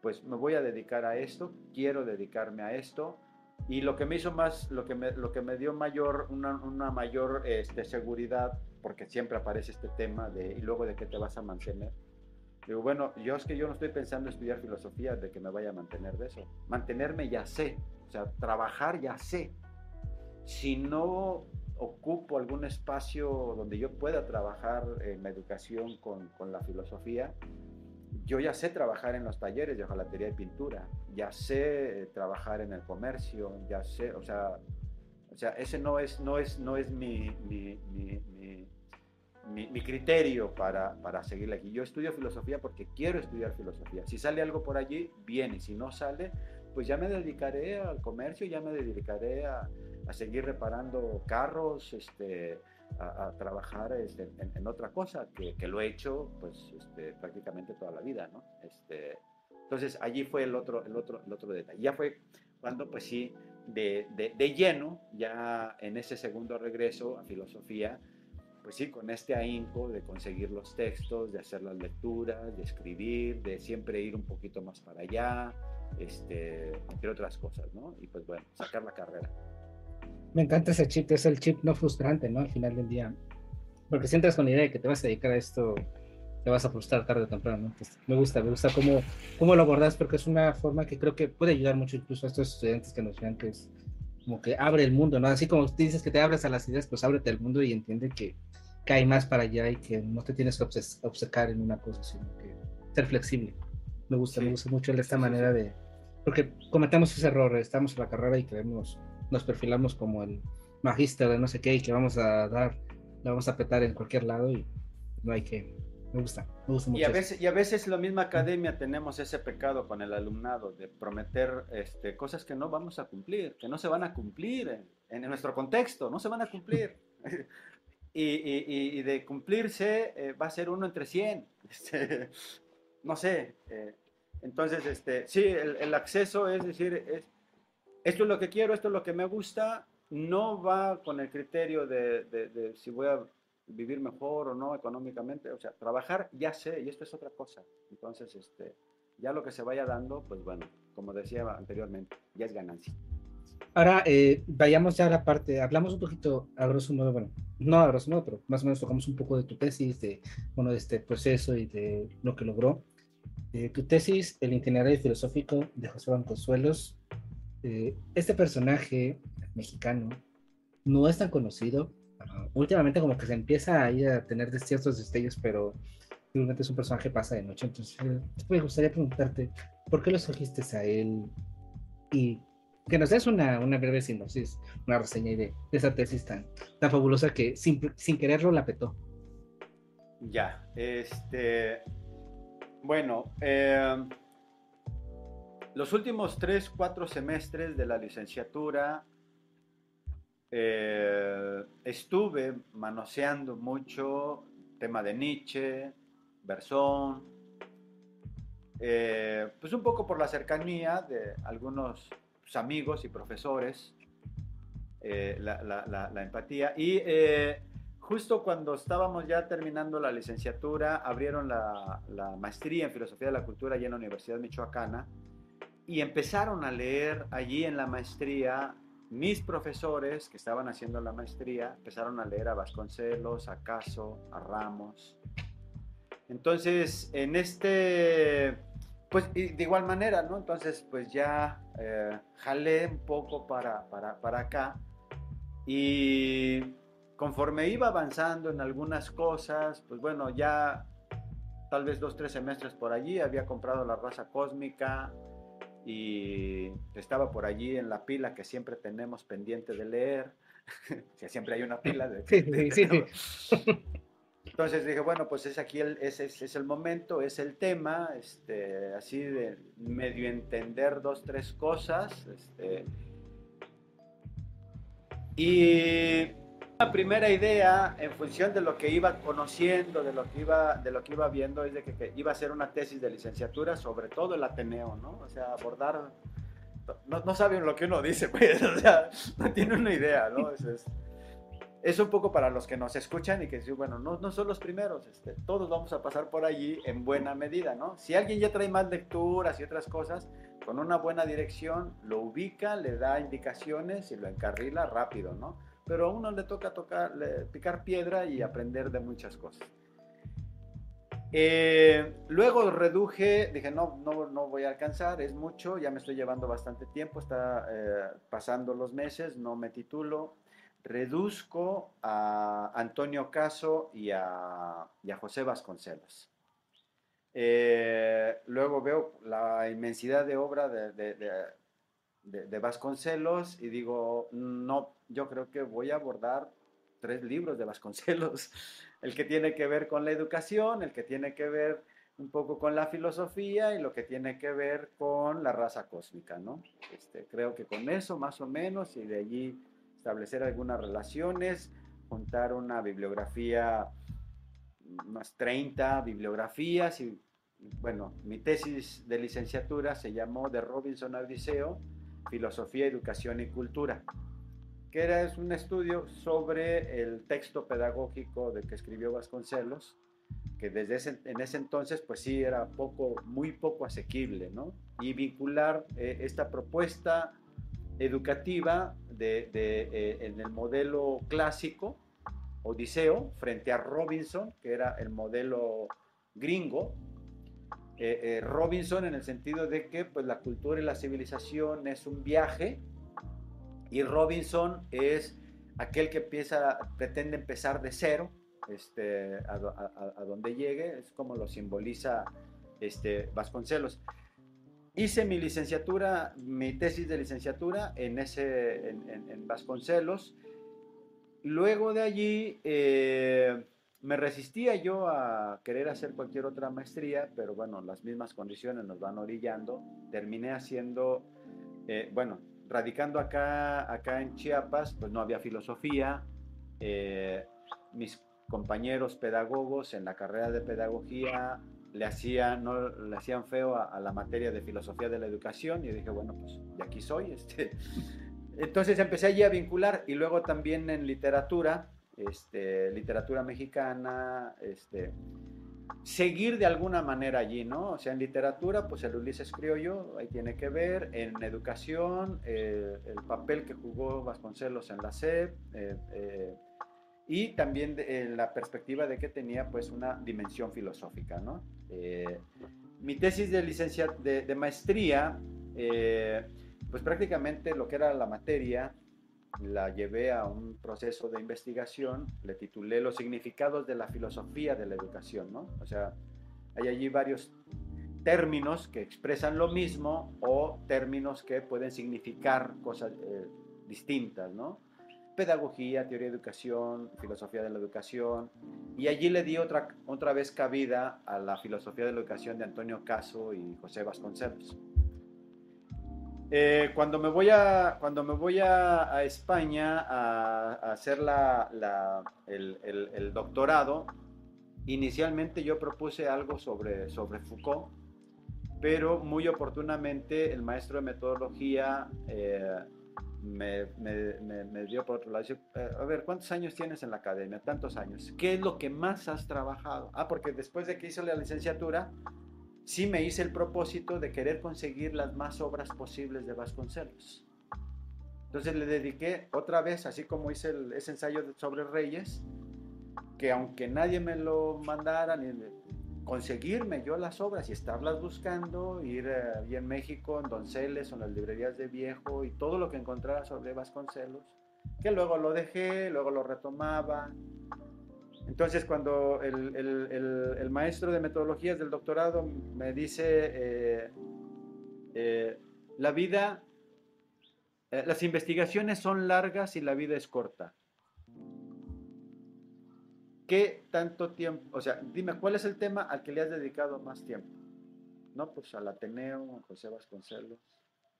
S1: pues me voy a dedicar a esto, quiero dedicarme a esto. Y lo que me hizo más, lo que me, lo que me dio mayor, una, una mayor este, seguridad, porque siempre aparece este tema de, y luego de qué te vas a mantener. Digo, bueno, yo es que yo no estoy pensando en estudiar filosofía de que me vaya a mantener de eso. Mantenerme ya sé, o sea, trabajar ya sé. Si no ocupo algún espacio donde yo pueda trabajar en la educación con, con la filosofía, yo ya sé trabajar en los talleres de hojalatería y pintura, ya sé eh, trabajar en el comercio, ya sé, o sea, o sea ese no es, no es, no es mi, mi, mi, mi criterio para, para seguir aquí. Yo estudio filosofía porque quiero estudiar filosofía. Si sale algo por allí, bien, y si no sale, pues ya me dedicaré al comercio, ya me dedicaré a, a seguir reparando carros, este, a, trabajar este, en, otra cosa, que, que, lo he hecho pues este, prácticamente toda la vida, ¿no? Este, entonces allí fue el otro, el otro, el otro detalle. Ya fue cuando pues sí, de, de, de lleno, ya en ese segundo regreso a filosofía, pues sí, con este ahínco de conseguir los textos, de hacer las lecturas, de escribir, de siempre ir un poquito más para allá, este, entre otras cosas, ¿no? Y pues bueno, sacar la carrera
S2: me encanta ese chip, es el chip no frustrante, ¿no? Al final del día. Porque si entras con la idea de que te vas a dedicar a esto, te vas a frustrar tarde o temprano, ¿no? Pues, me gusta, me gusta cómo, cómo lo abordas, porque es una forma que creo que puede ayudar mucho incluso a estos estudiantes que nos vean que es como que abre el mundo, ¿no? Así como dices que te abres a las ideas, pues ábrete al mundo y entiende que, que hay más para allá y que no te tienes que obcecar en una cosa, sino que ser flexible. Me gusta, me gusta mucho esta manera de... Porque cometemos ese error, estamos en la carrera y creemos nos perfilamos como el magíster de no sé qué y que vamos a dar, la vamos a petar en cualquier lado y no hay que, me gusta, me gusta mucho.
S1: Y a veces, y a veces la misma academia tenemos ese pecado con el alumnado de prometer este, cosas que no vamos a cumplir, que no se van a cumplir en, nuestro contexto, no se van a cumplir. y, de cumplirse eh, va a ser uno entre 100. Este, no sé. Eh, entonces, este, sí, el, acceso es decir, es, esto es lo que quiero, esto es lo que me gusta, no va con el criterio de, si voy a vivir mejor o no económicamente, o sea, trabajar ya sé, y esto es otra cosa. Entonces, este, ya lo que se vaya dando, pues bueno, como decía anteriormente, ya es ganancia.
S2: Ahora, eh, vayamos ya a la parte, hablamos un poquito, a grosso modo, bueno, no a grosso modo, pero más o menos tocamos un poco de tu tesis, de, bueno, de este proceso y de lo que logró. Eh, tu tesis, el itinerario filosófico de José Bancosuelos, eh, este personaje mexicano no es tan conocido. últimamente como que se empieza a ir a tener ciertos destellos, pero simplemente es un personaje pasa de noche. Entonces, me gustaría preguntarte, ¿por qué lo escogiste a él? Y que nos des una, breve sinopsis, una reseña de, esa tesis tan, tan fabulosa que sin, sin quererlo la petó.
S1: Ya, este, bueno, eh, los últimos tres, cuatro semestres de la licenciatura eh, estuve manoseando mucho tema de Nietzsche, Bersón, eh, pues un poco por la cercanía de algunos amigos y profesores eh, la, empatía. Y justo cuando estábamos ya terminando la licenciatura, abrieron la, maestría en filosofía de la cultura allí en la Universidad Michoacana y empezaron a leer allí en la maestría mis profesores que estaban haciendo la maestría empezaron a leer a Vasconcelos, a Caso, a Ramos. Entonces, en este, pues de igual manera, ¿no? Entonces, pues ya eh, jalé un poco para, para, para acá y conforme iba avanzando en algunas cosas, pues bueno, ya tal vez dos, tres semestres por allí, había comprado la raza cósmica, y estaba por allí en la pila que siempre tenemos pendiente de leer, que siempre hay una pila de... Entonces dije, bueno, pues es aquí el, ese, es el momento, es el tema, este, así de medio entender dos, tres cosas. Este, y la primera idea, en función de lo que iba conociendo, de lo que iba, de lo que iba viendo, es de que, iba a ser una tesis de licenciatura sobre todo el Ateneo, ¿no? O sea, abordar... No, no saben lo que uno dice, pues, o sea, no tiene una idea, ¿no? Es, es, un poco para los que nos escuchan y que dicen, bueno, no, no son los primeros, este, todos vamos a pasar por allí en buena medida, ¿no? Si alguien ya trae más lecturas y otras cosas, con una buena dirección, lo ubica, le da indicaciones y lo encarrila rápido, ¿no? pero a uno le toca tocar, picar piedra y aprender de muchas cosas. Eh, luego reduje, dije, no, no, no voy a alcanzar, es mucho, ya me estoy llevando bastante tiempo, está eh, pasando los meses, no me titulo. Reduzco a Antonio Caso y a, José Vasconcelos. Eh, luego veo la inmensidad de obra de, de, Vasconcelos y digo, no, yo creo que voy a abordar tres libros de Vasconcelos, el que tiene que ver con la educación, el que tiene que ver un poco con la filosofía y lo que tiene que ver con la raza cósmica, ¿no? Este, creo que con eso más o menos y de allí establecer algunas relaciones, juntar una bibliografía, unas 30 bibliografías y bueno, mi tesis de licenciatura se llamó De Robinson a Odiseo, Filosofía, Educación y Cultura, que era es un estudio sobre el texto pedagógico de que escribió Vasconcelos, que desde ese, en ese entonces pues sí era poco, muy poco asequible, ¿no? Y vincular eh, esta propuesta educativa de, eh, en el modelo clásico, Odiseo, frente a Robinson, que era el modelo gringo, eh, eh, Robinson en el sentido de que pues, la cultura y la civilización es un viaje y Robinson es aquel que empieza, pretende empezar de cero este, a, donde llegue, es como lo simboliza este, Vasconcelos. Hice mi licenciatura, mi tesis de licenciatura en, ese, en, Vasconcelos. Luego de allí... Eh, me resistía yo a querer hacer cualquier otra maestría, pero bueno, las mismas condiciones nos van orillando. Terminé haciendo, eh, bueno, radicando acá, acá en Chiapas, pues no había filosofía. Eh, mis compañeros pedagogos en la carrera de pedagogía le hacían, no, le hacían feo a, la materia de filosofía de la educación y dije, bueno, pues de aquí soy. Este. Entonces empecé allí a vincular y luego también en literatura este, literatura mexicana, este, seguir de alguna manera allí, ¿no? O sea, en literatura, pues el Ulises Criollo, ahí tiene que ver, en educación, eh, el papel que jugó Vasconcelos en la SEP, eh, eh, y también la perspectiva de que tenía pues una dimensión filosófica, ¿no? Mi tesis de licencia, de, maestría, pues prácticamente lo que era la materia, la llevé a un proceso de investigación, le titulé Los significados de la filosofía de la educación, ¿no? O sea, hay allí varios términos que expresan lo mismo o términos que pueden significar cosas eh, distintas, ¿no? Pedagogía, teoría de educación, filosofía de la educación, y allí le di otra, otra vez cabida a la filosofía de la educación de Antonio Caso y José Vasconcelos. Eh, cuando me voy a, cuando me voy a, España a, hacer la, el, doctorado, inicialmente yo propuse algo sobre, sobre Foucault, pero muy oportunamente el maestro de metodología eh, me, dio por otro lado. Eh, a ver, ¿cuántos años tienes en la academia? Tantos años. ¿Qué es lo que más has trabajado? Ah, porque después de que hice la licenciatura, sí me hice el propósito de querer conseguir las más obras posibles de Vasconcelos. Entonces le dediqué otra vez, así como hice ese ensayo sobre Reyes, que aunque nadie me lo mandara, ni conseguirme yo las obras y estarlas buscando, ir eh, ahí en México, en Donceles en las librerías de viejo y todo lo que encontrara sobre Vasconcelos, que luego lo dejé, luego lo retomaba. Entonces cuando el, maestro de metodologías del doctorado me dice, eh, eh, la vida, las investigaciones son largas y la vida es corta. ¿Qué tanto tiempo? O sea, dime, ¿cuál es el tema al que le has dedicado más tiempo? No, pues al Ateneo, a José Vasconcelos.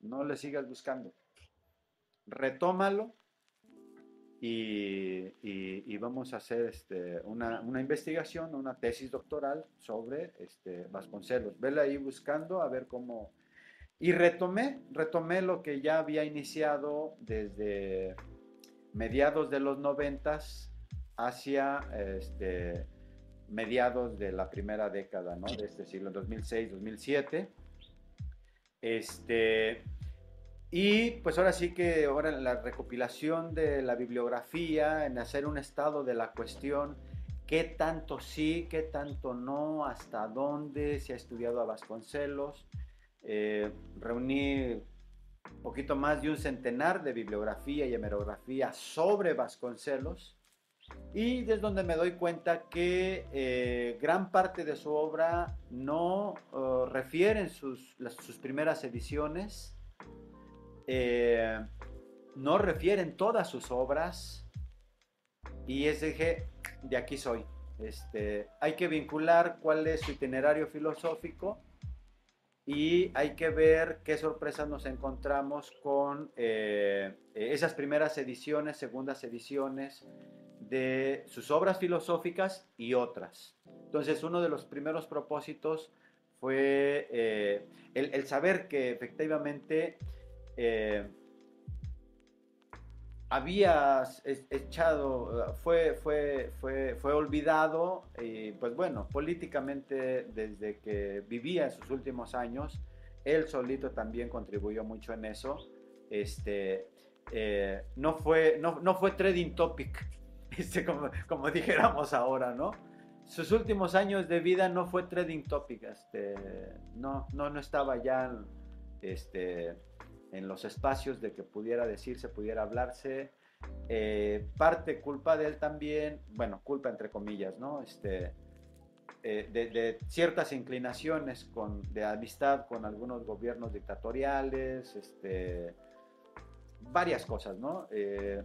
S1: No le sigas buscando. Retómalo y, vamos a hacer este, una, investigación, una tesis doctoral sobre este, Vasconcelos. Vele ahí buscando a ver cómo... Y retomé, retomé lo que ya había iniciado desde mediados de los noventas hacia este, mediados de la primera década de este siglo, 2006, 2007. Este, y pues ahora sí que ahora la recopilación de la bibliografía, en hacer un estado de la cuestión, qué tanto sí, qué tanto no, hasta dónde se ha estudiado a Vasconcelos. Eh, reuní un poquito más de un centenar de bibliografía y hemerografía sobre Vasconcelos y es donde me doy cuenta que eh, gran parte de su obra no uh, refieren sus, sus primeras ediciones, eh, no refieren todas sus obras, y es de de aquí soy. Este, hay que vincular cuál es su itinerario filosófico y hay que ver qué sorpresas nos encontramos con eh, esas primeras ediciones, segundas ediciones, de sus obras filosóficas y otras. Entonces, uno de los primeros propósitos fue eh, el, saber que efectivamente eh, había echado, fue, fue, fue, fue olvidado, y pues bueno, políticamente desde que vivía en sus últimos años, él solito también contribuyó mucho en eso. Este, eh, no, fue, no, no fue trading topic como, dijéramos ahora, ¿no? Sus últimos años de vida no fue trading topic, este, no, no, no estaba ya este, en los espacios de que pudiera decirse, pudiera hablarse. Eh, parte culpa de él también, bueno, culpa entre comillas, ¿no? Este, eh, de, ciertas inclinaciones con, de amistad con algunos gobiernos dictatoriales, este, varias cosas, ¿no? Eh,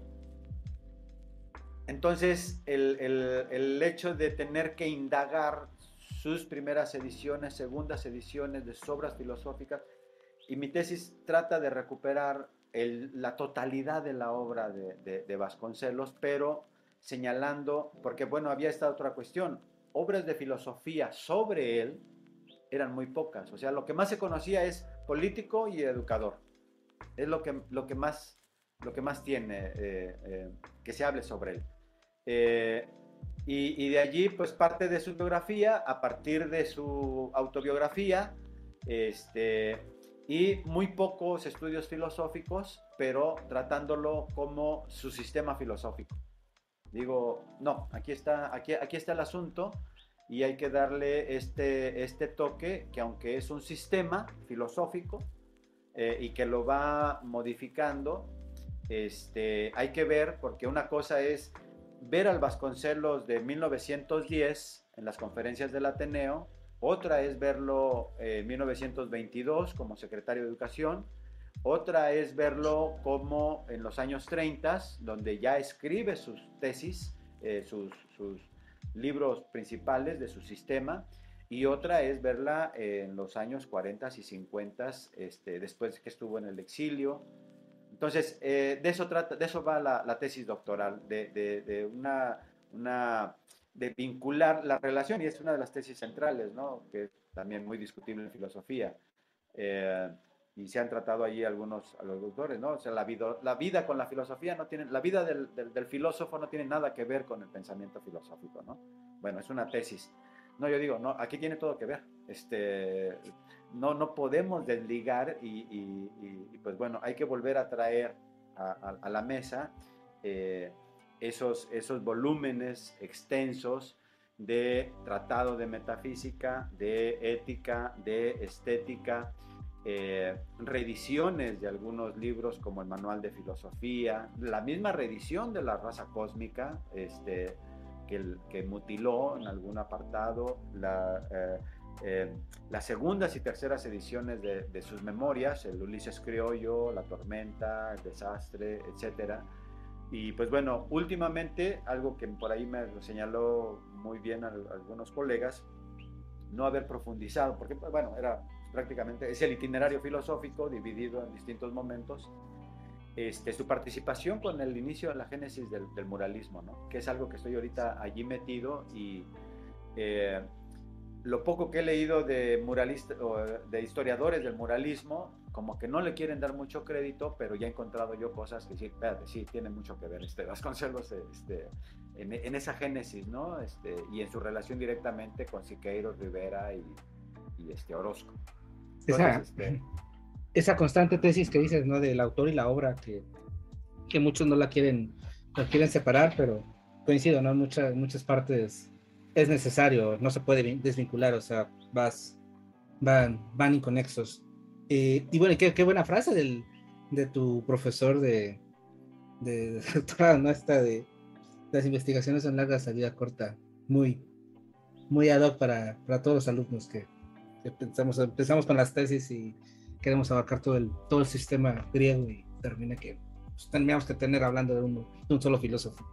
S1: entonces, el, hecho de tener que indagar sus primeras ediciones, segundas ediciones de obras filosóficas, y mi tesis trata de recuperar la totalidad de la obra de, Vasconcelos, pero señalando, porque bueno, había esta otra cuestión, obras de filosofía sobre él eran muy pocas, o sea, lo que más se conocía es político y educador, es lo que, lo que, más, lo que más tiene eh, eh, que se hable sobre él. Eh, y, de allí, pues parte de su biografía, a partir de su autobiografía, este, y muy pocos estudios filosóficos, pero tratándolo como su sistema filosófico. Digo, no, aquí está, aquí, aquí está el asunto y hay que darle este, este toque que aunque es un sistema filosófico eh, y que lo va modificando, este, hay que ver, porque una cosa es ver al Vasconcelos de 1910 en las conferencias del Ateneo, otra es verlo en 1922 como secretario de Educación, otra es verlo como en los años 30, donde ya escribe sus tesis, eh, sus, libros principales de su sistema, y otra es verla en los años 40 y 50, este, después que estuvo en el exilio, entonces, eh, de, eso trata, de eso va la, tesis doctoral, de, una, de vincular la relación, y es una de las tesis centrales, ¿no? que es también muy discutible en filosofía. Eh, y se han tratado allí algunos a los doctores, ¿no? O sea, la vida, la vida con la filosofía no tiene, la vida del, del, filósofo no tiene nada que ver con el pensamiento filosófico, ¿no? Bueno, es una tesis. No, yo digo, no, aquí tiene todo que ver. Este, no, no podemos desligar y, pues bueno, hay que volver a traer a, la mesa eh, esos, esos volúmenes extensos de tratado de metafísica, de ética, de estética, eh, reediciones de algunos libros como el Manual de Filosofía, la misma reedición de la raza cósmica, este, que, que mutiló en algún apartado, la, eh, eh, las segundas y terceras ediciones de, sus memorias, el Ulises Criollo, La Tormenta, El Desastre, etc. Y pues bueno, últimamente, algo que por ahí me señaló muy bien algunos colegas, no haber profundizado, porque bueno, era prácticamente, es el itinerario filosófico dividido en distintos momentos. Este, su participación con el inicio de la génesis del, muralismo, ¿no? que es algo que estoy ahorita allí metido y eh, lo poco que he leído de muralistas de historiadores del muralismo, como que no le quieren dar mucho crédito, pero ya he encontrado yo cosas que sí, espérate, sí, tiene mucho que ver este, Vasconcelos este, en, en, esa génesis, ¿no? Este, y en su relación directamente con Siqueiros, Rivera y, y este, Orozco
S2: esa, este, esa constante tesis que dices, ¿no? Del autor y la obra, que, que muchos no la quieren, la quieren separar, pero coincido, ¿no? En muchas, muchas partes es necesario, no se puede desvincular, o sea, vas, van, van inconexos. Eh, y bueno, qué, qué, buena frase del, de tu profesor de, de, doctorado, ¿no? Esta de las investigaciones son largas a vida corta, muy, muy ad hoc para, para todos los alumnos que, Empezamos, empezamos con las tesis y queremos abarcar todo el, todo el sistema griego y termina que pues, que tener hablando de, uno, de un solo filósofo.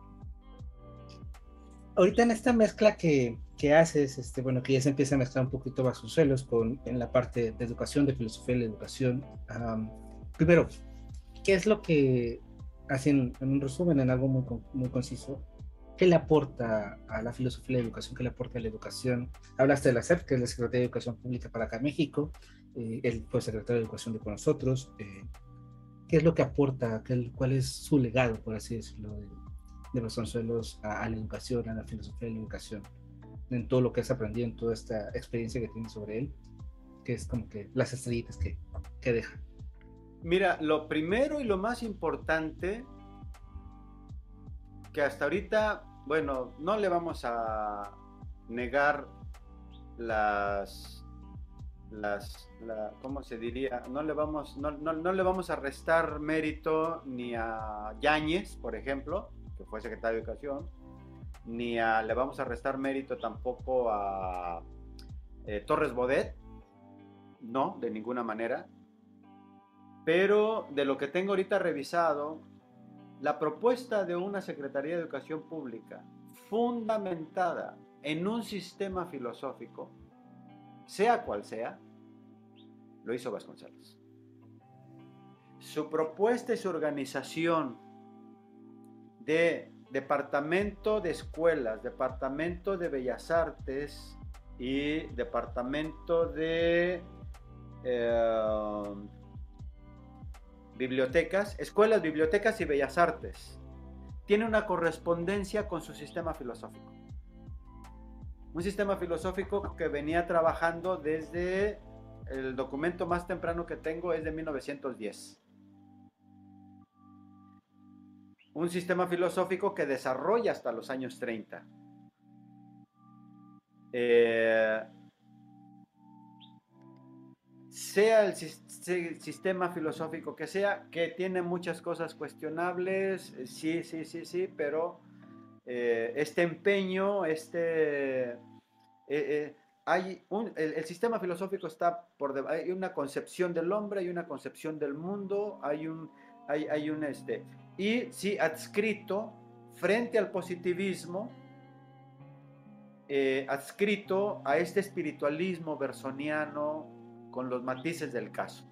S2: Ahorita en esta mezcla que, que, haces, este, bueno, que ya se empieza a mezclar un poquito Vasconcelos con en la parte de educación, de filosofía y la educación. primero, ¿qué es lo que, así en, en, un resumen, en algo muy, muy conciso, ¿Qué le aporta a la filosofía de la educación? ¿Qué le aporta a la educación? Hablaste de la SEP, que es la Secretaría de Educación Pública para acá México. Eh, él fue secretario de Educación de con nosotros. Eh, ¿Qué es lo que aporta? ¿Cuál es su legado, por así decirlo, de, de Vasconcelos a, a, la educación, a la filosofía de la educación? En todo lo que has aprendido, en toda esta experiencia que tienes sobre él, que es como que las estrellitas que, que deja.
S1: Mira, lo primero y lo más importante que hasta ahorita bueno, no le vamos a negar las, las ¿cómo se diría? No le vamos, no, le vamos a restar mérito ni a Yáñez, por ejemplo, que fue secretario de Educación, ni le vamos a restar mérito tampoco a eh, Torres Bodet, no, de ninguna manera. Pero de lo que tengo ahorita revisado, la propuesta de una Secretaría de Educación Pública fundamentada en un sistema filosófico, sea cual sea, lo hizo Vasconcelos. Su propuesta y su organización de departamento de escuelas, departamento de bellas artes y departamento de eh, bibliotecas, escuelas, bibliotecas y bellas artes, tiene una correspondencia con su sistema filosófico. Un sistema filosófico que venía trabajando desde el documento más temprano que tengo es de 1910. Un sistema filosófico que desarrolla hasta los años 30. Eh, sea el sistema filosófico que sea, que tiene muchas cosas cuestionables, eh, sí, sí, sí, sí, pero eh, este empeño, este... Hay un, el, sistema filosófico está por hay una concepción del hombre, hay una concepción del mundo, hay un, hay, un este, y sí, adscrito frente al positivismo, adscrito a este espiritualismo bersoniano, con los matices del caso.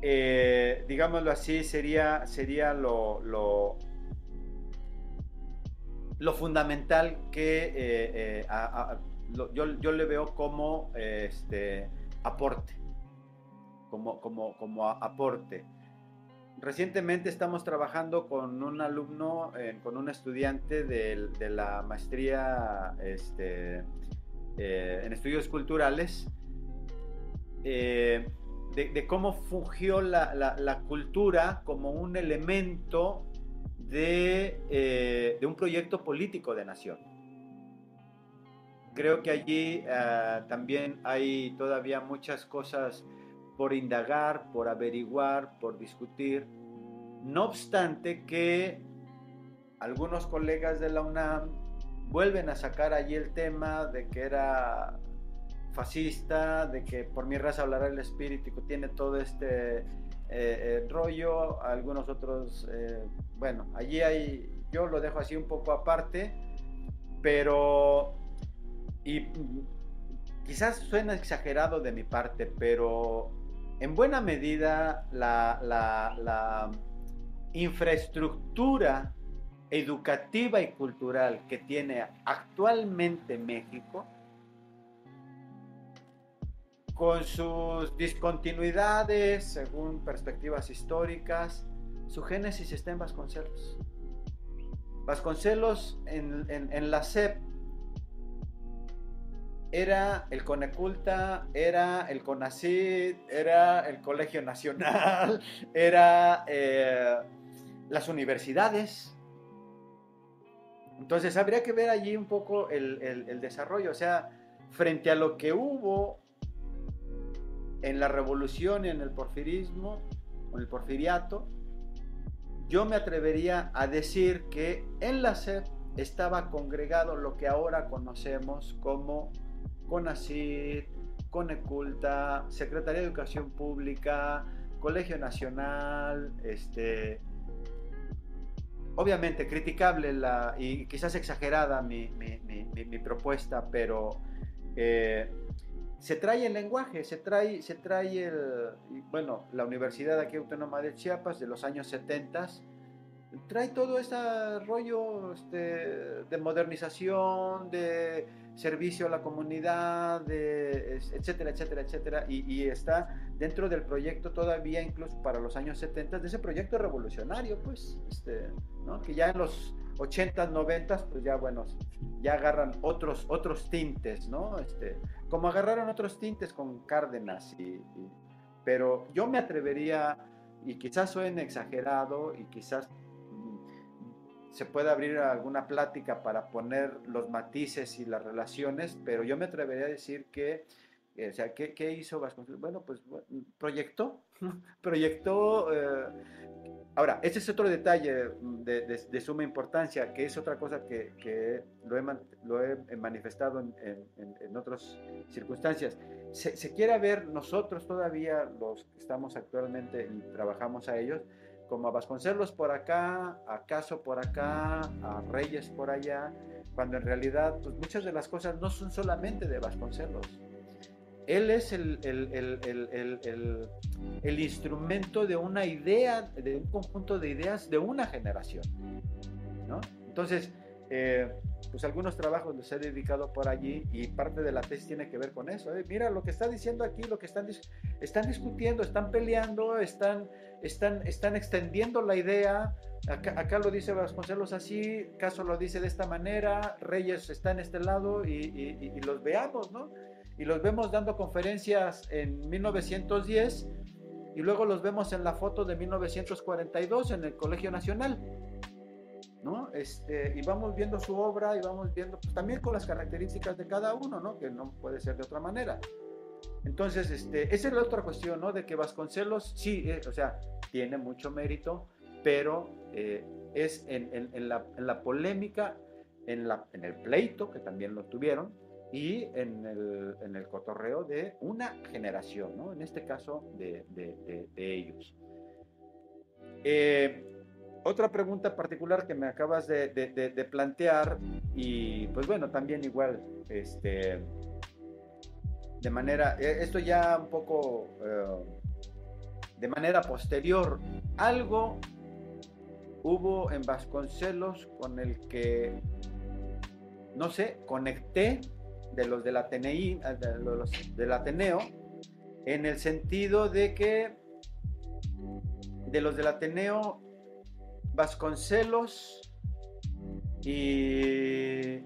S1: Eh, digámoslo así, sería, sería lo, lo, fundamental que eh, eh, yo, le veo como este, aporte. Como, como, como aporte. Recientemente estamos trabajando con un alumno, eh, con un estudiante de, de la maestría este, eh, en estudios culturales, eh, de, cómo fungió la, la, cultura como un elemento de, de, un proyecto político de nación. Creo que allí también hay todavía muchas cosas por indagar, por averiguar, por discutir. No obstante que algunos colegas de la UNAM vuelven a sacar allí el tema de que era fascista, de que por mi raza hablará el espíritu, que tiene todo este eh, eh, rollo, algunos otros, eh, bueno, allí hay, yo lo dejo así un poco aparte, pero, y quizás suena exagerado de mi parte, pero en buena medida la, infraestructura educativa y cultural que tiene actualmente México, con sus discontinuidades según perspectivas históricas, su génesis está en Vasconcelos. Vasconcelos en, en la SEP era el Coneculta, era el CONACID, era el Colegio Nacional, era eh, las universidades. Entonces habría que ver allí un poco el, desarrollo, o sea, frente a lo que hubo en la revolución y en el porfirismo, en el porfiriato, yo me atrevería a decir que en la SEP estaba congregado lo que ahora conocemos como CONACYT, CONECULTA, Secretaría de Educación Pública, Colegio Nacional, este, obviamente criticable la, y quizás exagerada mi, propuesta, pero eh, se trae el lenguaje, se trae, se trae el, bueno, la Universidad aquí Autónoma de Chiapas de los años 70 trae todo ese rollo este, de modernización, de servicio a la comunidad, de, etcétera, etcétera, etcétera, y, está dentro del proyecto todavía, incluso para los años 70, de ese proyecto revolucionario, pues, este, ¿no? que ya en los 80, 90, pues ya, bueno, ya agarran otros, otros tintes, ¿no? Este, como agarraron otros tintes con Cárdenas, y, pero yo me atrevería, y quizás suene exagerado, y quizás se puede abrir alguna plática para poner los matices y las relaciones, pero yo me atrevería a decir que, eh, o sea, ¿qué, ¿qué, hizo Vasconcelos? Bueno, pues proyectó, proyectó. Eh, ahora, ese es otro detalle de, de, suma importancia, que es otra cosa que, que lo, he, lo, he, manifestado en, en, en otras circunstancias. Se, se quiere ver nosotros todavía, los que estamos actualmente y trabajamos a ellos, como a Vasconcelos por acá, a Caso por acá, a Reyes por allá, cuando en realidad pues, muchas de las cosas no son solamente de Vasconcelos. Él es el, el, el, el, instrumento de una idea, de un conjunto de ideas de una generación. ¿no? Entonces, eh, pues algunos trabajos los he dedicado por allí y parte de la tesis tiene que ver con eso. ¿eh? Mira lo que está diciendo aquí, lo que están, están discutiendo, están peleando, están, están, están extendiendo la idea. Acá, lo dice Vasconcelos así, Caso lo dice de esta manera, Reyes está en este lado y, y los veamos, ¿no? Y los vemos dando conferencias en 1910 y luego los vemos en la foto de 1942 en el Colegio Nacional. Este, y vamos viendo su obra y vamos viendo pues, también con las características de cada uno, ¿no? Que no puede ser de otra manera. Entonces, este, esa es la otra cuestión, ¿no? De que Vasconcelos, sí, eh, o sea, tiene mucho mérito, pero eh, es en, la, polémica, en, el pleito, que también lo tuvieron, y en el, cotorreo de una generación, ¿no? En este caso, de ellos. Eh, otra pregunta particular que me acabas de, plantear y pues bueno, también igual, este, de manera, e, esto ya un poco eh, de manera posterior, algo hubo en Vasconcelos con el que, no sé, conecté de los del, Atenei, de los del Ateneo en el sentido de que de los del Ateneo, Vasconcelos y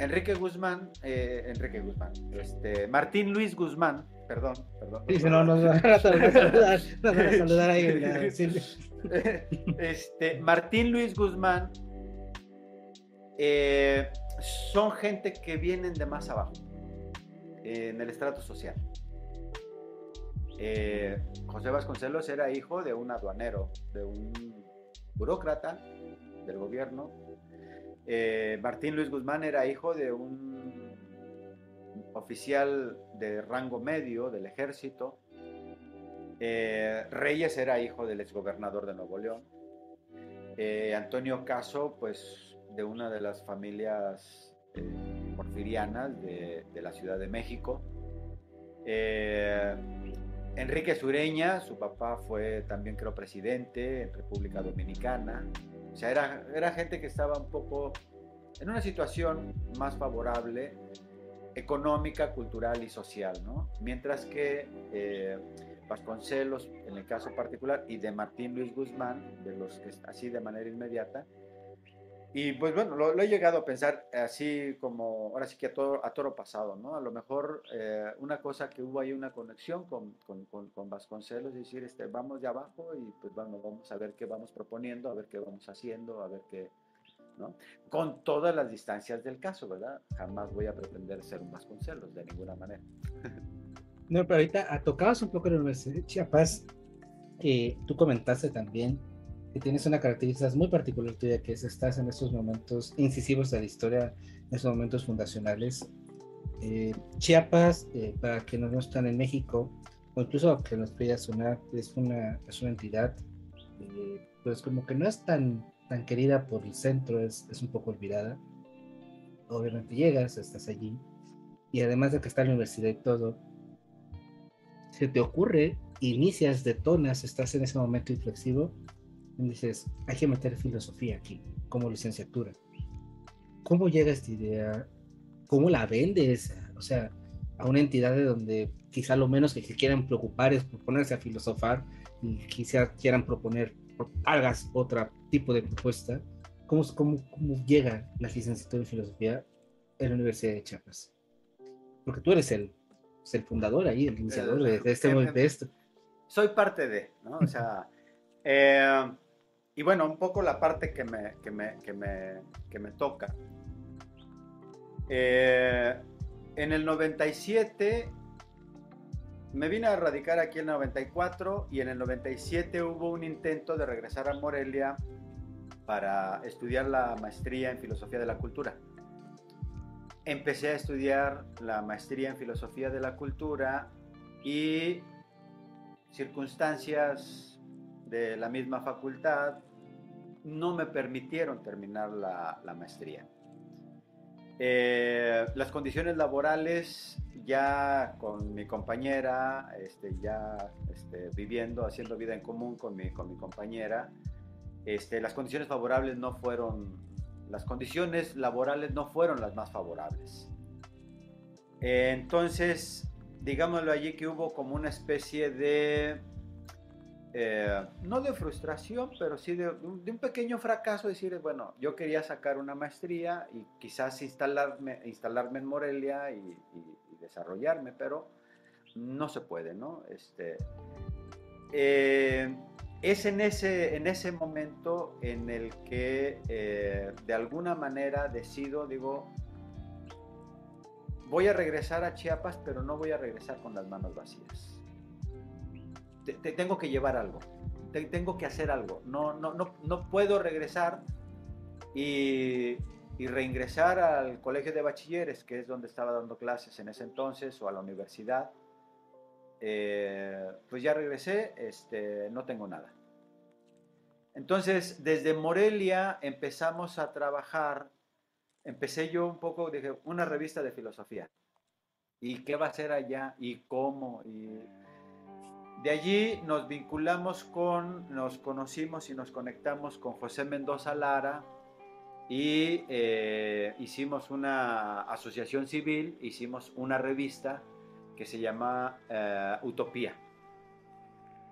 S1: Enrique Guzmán, eh, Enrique Guzmán, este, Martín Luis Guzmán, perdón, perdón.
S2: no, no, no, no, saludar, saludar ahí.
S1: Este, Martín Luis Guzmán eh, son gente que vienen de más abajo, en el estrato social. Eh, José Vasconcelos era hijo de un aduanero, de un burócrata del gobierno, eh, Martín Luis Guzmán era hijo de un oficial de rango medio del ejército. Eh, Reyes era hijo del exgobernador de Nuevo León. Eh, Antonio Caso, pues de una de las familias porfirianas de, de, la Ciudad de México. Enrique Sureña, su papá fue también creo presidente en República Dominicana. O sea, era, era gente que estaba un poco en una situación más favorable económica, cultural y social, ¿no? Mientras que eh, Vasconcelos, en el caso particular, y de Martín Luis Guzmán, de los que así de manera inmediata, y pues bueno, lo, he llegado a pensar así como, ahora sí que a, todo, a toro pasado, ¿no? A lo mejor eh, una cosa que hubo ahí una conexión con, con, con, Vasconcelos, decir, este, vamos de abajo y pues bueno, vamos a ver qué vamos proponiendo, a ver qué vamos haciendo, a ver qué, ¿no? Con todas las distancias del caso, ¿verdad? Jamás voy a pretender ser un Vasconcelos, de ninguna manera.
S2: No, pero ahorita tocabas un poco en la Universidad de Chiapas, que tú comentaste también que tienes una característica muy particular tuya, que es estás en estos momentos incisivos de la historia, en estos momentos fundacionales. Eh, Chiapas, eh, para quienes no están en México, o incluso que nos pueda sonar, es una, es una entidad, eh, pues como que no es tan, tan querida por el centro, es, es un poco olvidada. Obviamente llegas, estás allí, y además de que está la universidad y todo, se te ocurre, inicias, detonas, estás en ese momento inflexivo dices, hay que meter filosofía aquí como licenciatura. ¿Cómo llega esta idea? ¿Cómo la vendes? O sea, a una entidad de donde quizá lo menos que se quieran preocupar es ponerse a filosofar y quizá quieran proponer, hagas otro tipo de propuesta. ¿Cómo, cómo, cómo llega la licenciatura en filosofía en la Universidad de Chiapas? Porque tú eres el, el fundador ahí, el iniciador de, este, de esto.
S1: Soy parte de, ¿no? O sea, eh, y bueno, un poco la parte que me, que me, que me, que me toca. Eh, en el 97 me vine a radicar aquí en el 94 y en el 97 hubo un intento de regresar a Morelia para estudiar la maestría en filosofía de la cultura. Empecé a estudiar la maestría en filosofía de la cultura y circunstancias de la misma facultad no me permitieron terminar la, maestría. Eh, las condiciones laborales, ya con mi compañera, este, ya este, viviendo, haciendo vida en común con mi, con mi compañera, este, las condiciones favorables no fueron, las condiciones laborales no fueron las más favorables. Eh, entonces, digámoslo allí que hubo como una especie de eh, no de frustración, pero sí de, un pequeño fracaso, decir, bueno, yo quería sacar una maestría y quizás instalarme, instalarme en Morelia y, desarrollarme, pero no se puede, ¿no? Este, eh, es en ese, en ese momento en el que eh, de alguna manera decido, digo, voy a regresar a Chiapas, pero no voy a regresar con las manos vacías te, tengo que llevar algo, tengo que hacer algo. No, no, no, no puedo regresar y, y, reingresar al colegio de bachilleres, que es donde estaba dando clases en ese entonces, o a la universidad. Eh, pues ya regresé, este, no tengo nada. Entonces, desde Morelia empezamos a trabajar, empecé yo un poco, dije, una revista de filosofía. ¿Y qué va a ser allá? ¿Y cómo? Y de allí nos vinculamos con, nos conocimos y nos conectamos con José Mendoza Lara y eh, hicimos una asociación civil, hicimos una revista que se llama eh, Utopía.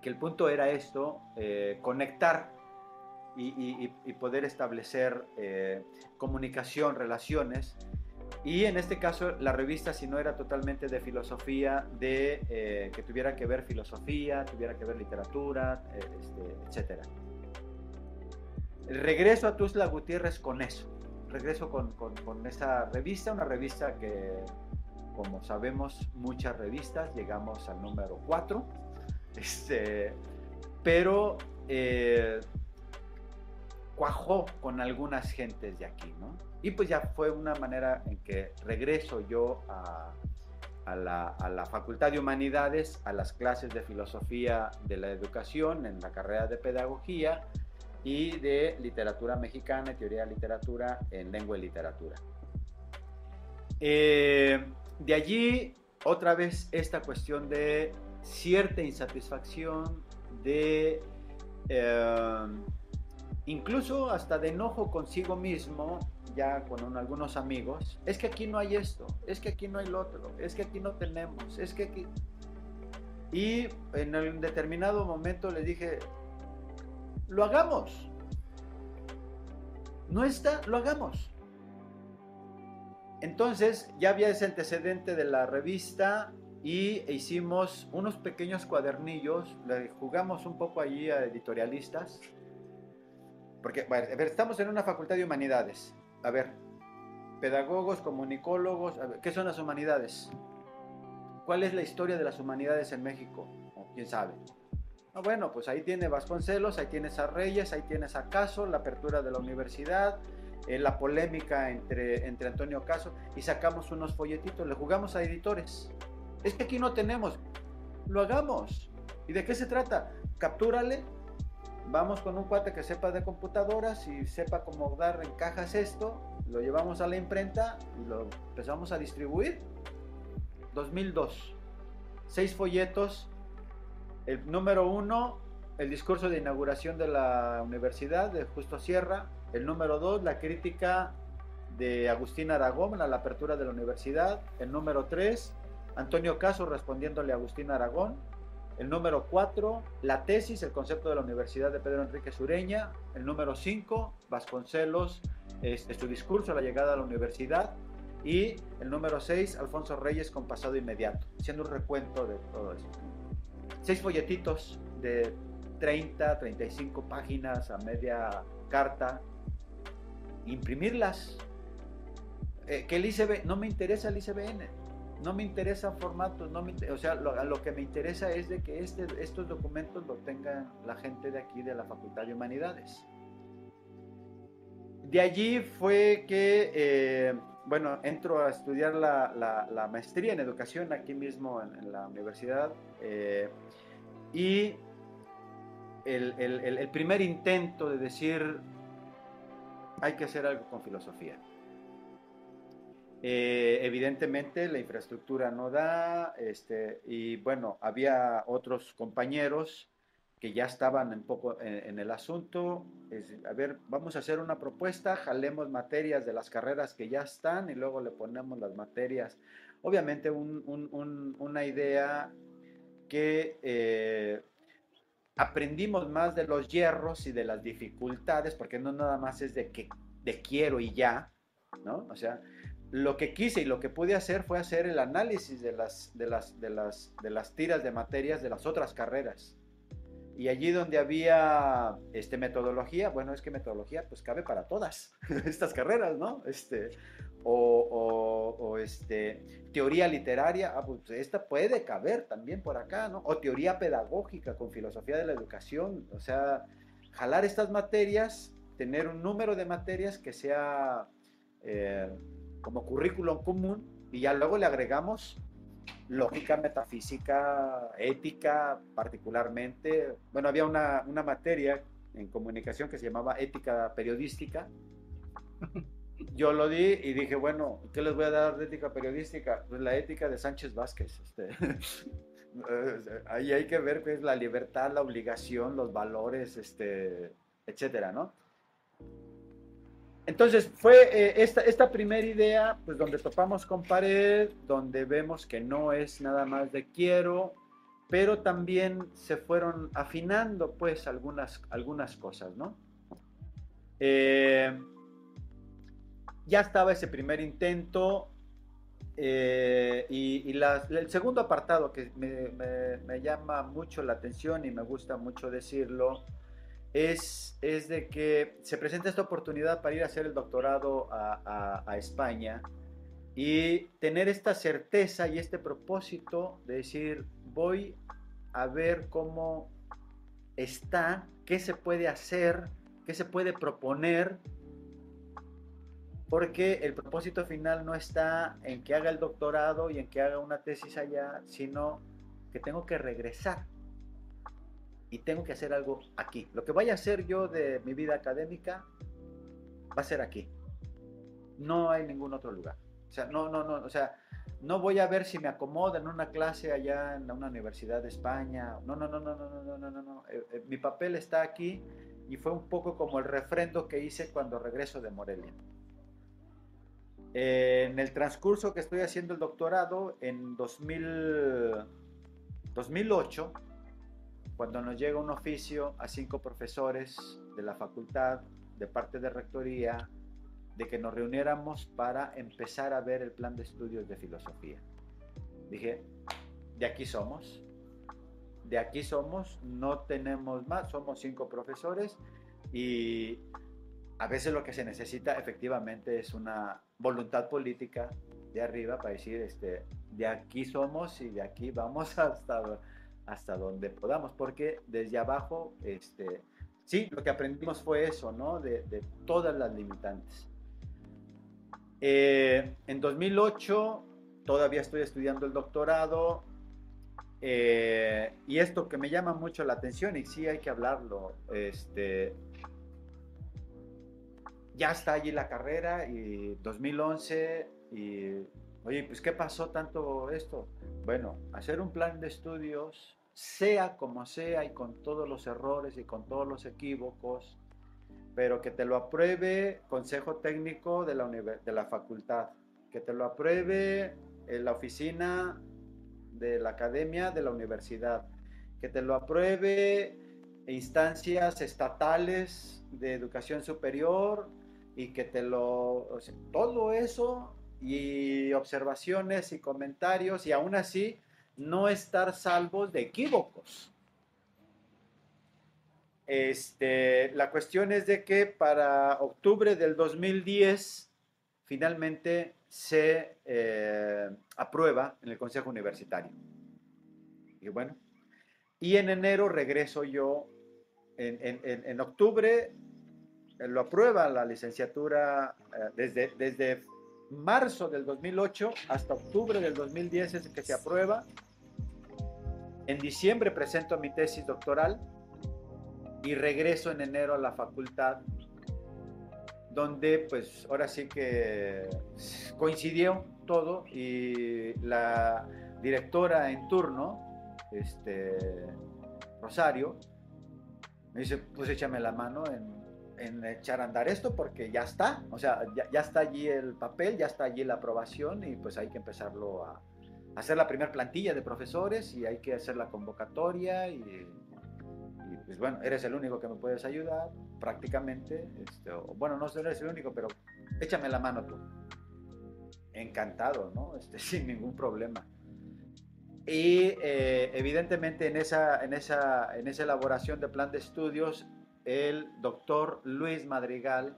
S1: Que el punto era esto, eh, conectar y, poder establecer comunicación, relaciones. Y en este caso la revista, si no era totalmente de filosofía, de que tuviera que ver filosofía, tuviera que ver literatura, este, etc. Regreso a Tuzla Gutiérrez con eso. Regreso con, con, con esa revista, una revista que como sabemos, muchas revistas, llegamos al número 4, este, pero eh, cuajó con algunas gentes de aquí, ¿no? Y pues ya fue una manera en que regreso yo a, la, Facultad de Humanidades, a las clases de Filosofía de la Educación en la carrera de Pedagogía y de Literatura Mexicana y Teoría de Literatura en Lengua y Literatura. Eh, de allí, otra vez, esta cuestión de cierta insatisfacción, de eh, incluso hasta de enojo consigo mismo, con algunos amigos, es que aquí no hay esto, es que aquí no hay lo otro, es que aquí no tenemos, es que aquí... Y en un determinado momento le dije, lo hagamos. No está, lo hagamos. Entonces ya había ese antecedente de la revista y hicimos unos pequeños cuadernillos, le jugamos un poco allí a editorialistas, porque, bueno, estamos en una facultad de humanidades, a ver, pedagogos, comunicólogos, ¿qué son las humanidades? ¿Cuál es la historia de las humanidades en México? ¿Quién sabe? Ah, bueno, pues ahí tiene Vasconcelos, ahí tienes a Reyes, ahí tienes a Caso, la apertura de la universidad, eh, la polémica entre, entre Antonio Caso y sacamos unos folletitos, le jugamos a editores. Es que aquí no tenemos, lo hagamos. ¿Y de qué se trata? Captúrale, vamos con un cuate que sepa de computadoras y sepa cómo dar en cajas esto, lo llevamos a la imprenta y lo empezamos a distribuir. 2002, seis folletos. El número uno, el discurso de inauguración de la Universidad de Justo Sierra, el número dos, la crítica de Agustín Aragón la apertura de la universidad. El número tres, Antonio Caso respondiéndole a Agustín Aragón. El número cuatro, la tesis, el concepto de la Universidad de Pedro Enrique Sureña. El número cinco, Vasconcelos, este, su discurso a la llegada a la universidad. Y el número seis, Alfonso Reyes con pasado inmediato, haciendo un recuento de todo eso. Seis folletitos de 30, 35 páginas a media carta imprimirlas. Eh, no me interesa el ICBN, no me interesa formatos, no me, o sea, lo, que me interesa es de que este, estos documentos lo tenga la gente de aquí de la Facultad de Humanidades. De allí fue que, eh, bueno, entro a estudiar la, maestría en educación aquí mismo en, la universidad eh, y el primer intento de decir, hay que hacer algo con filosofía. Eh, evidentemente la infraestructura no da, este, y bueno, había otros compañeros que ya estaban un poco en, el asunto. a ver, vamos a hacer una propuesta, jalemos materias de las carreras que ya están y luego le ponemos las materias. Obviamente una idea que eh, aprendimos más de los hierros y de las dificultades, porque no nada más es de que de quiero y ya, ¿no? O sea, lo que quise y lo que pude hacer fue hacer el análisis de las, de las, de las, de las tiras de materias de las otras carreras. Y allí donde había este, metodología, bueno, es que metodología pues cabe para todas estas carreras, ¿no? Este, o, este, teoría literaria, ah, pues esta puede caber también por acá, ¿no? O teoría pedagógica con filosofía de la educación, o sea, jalar estas materias, tener un número de materias que sea eh, como currículum común y ya luego le agregamos lógica, metafísica, ética particularmente. Bueno, había una, una materia en comunicación que se llamaba ética periodística yo lo di y dije, bueno, ¿qué les voy a dar de ética periodística? Pues la ética de Sánchez Vázquez. Este. Ahí hay que ver qué es la libertad, la obligación, los valores, este, etcétera, ¿no? Entonces fue eh, esta, esta primera idea, pues donde topamos con pared, donde vemos que no es nada más de quiero, pero también se fueron afinando pues algunas, algunas cosas, ¿no? Eh, ya estaba ese primer intento eh, y, el segundo apartado que me, llama mucho la atención y me gusta mucho decirlo es, es de que se presenta esta oportunidad para ir a hacer el doctorado a, a España y tener esta certeza y este propósito de decir voy a ver cómo está, qué se puede hacer, qué se puede proponer porque el propósito final no está en que haga el doctorado y en que haga una tesis allá, sino que tengo que regresar y tengo que hacer algo aquí. Lo que vaya a hacer yo de mi vida académica va a ser aquí. No hay ningún otro lugar. O sea, no, no, no, o sea, no voy a ver si me acomodo en una clase allá en una universidad de España. No, no, no, no, no, no, no, no, no. Eh, eh, mi papel está aquí y fue un poco como el refrendo que hice cuando regreso de Morelia en el transcurso que estoy haciendo el doctorado, en 2008, cuando nos llega un oficio a cinco profesores de la facultad, de parte de rectoría, de que nos reuniéramos para empezar a ver el plan de estudios de filosofía. Dije, de aquí somos, de aquí somos, no tenemos más, somos cinco profesores y a veces lo que se necesita efectivamente es una voluntad política de arriba para decir, este, de aquí somos y de aquí vamos hasta, hasta donde podamos, porque desde abajo, este, sí, lo que aprendimos fue eso, ¿no? De, todas las limitantes. Eh, en 2008 todavía estoy estudiando el doctorado eh, y esto que me llama mucho la atención y sí hay que hablarlo, este, ya está allí la carrera y 2011 y, oye, pues ¿qué pasó tanto esto? Bueno, hacer un plan de estudios, sea como sea y con todos los errores y con todos los equívocos, pero que te lo apruebe Consejo Técnico de la, de la facultad, que te lo apruebe en la oficina de la academia de la universidad, que te lo apruebe instancias estatales de educación superior, y que te lo, todo eso y observaciones y comentarios y aún así no estar salvos de equívocos. Este, la cuestión es de que para octubre del 2010 finalmente se eh, aprueba en el Consejo Universitario. Y bueno, y en enero regreso yo, en, en, en octubre lo aprueba la licenciatura eh, desde, desde marzo del 2008 hasta octubre del 2010 es que se aprueba. En diciembre presento mi tesis doctoral y regreso en enero a la facultad, donde pues ahora sí que coincidió todo y la directora en turno, este, Rosario, me dice, pues échame la mano en en echar a andar esto porque ya está, o sea, ya, está allí el papel, ya está allí la aprobación y pues hay que empezarlo a, hacer la primera plantilla de profesores y hay que hacer la convocatoria y, pues bueno, eres el único que me puedes ayudar prácticamente, este, bueno, no eres el único, pero échame la mano tú. Encantado, ¿no? Este, sin ningún problema. Y eh, evidentemente en esa, en, esa, en esa elaboración de plan de estudios el doctor Luis Madrigal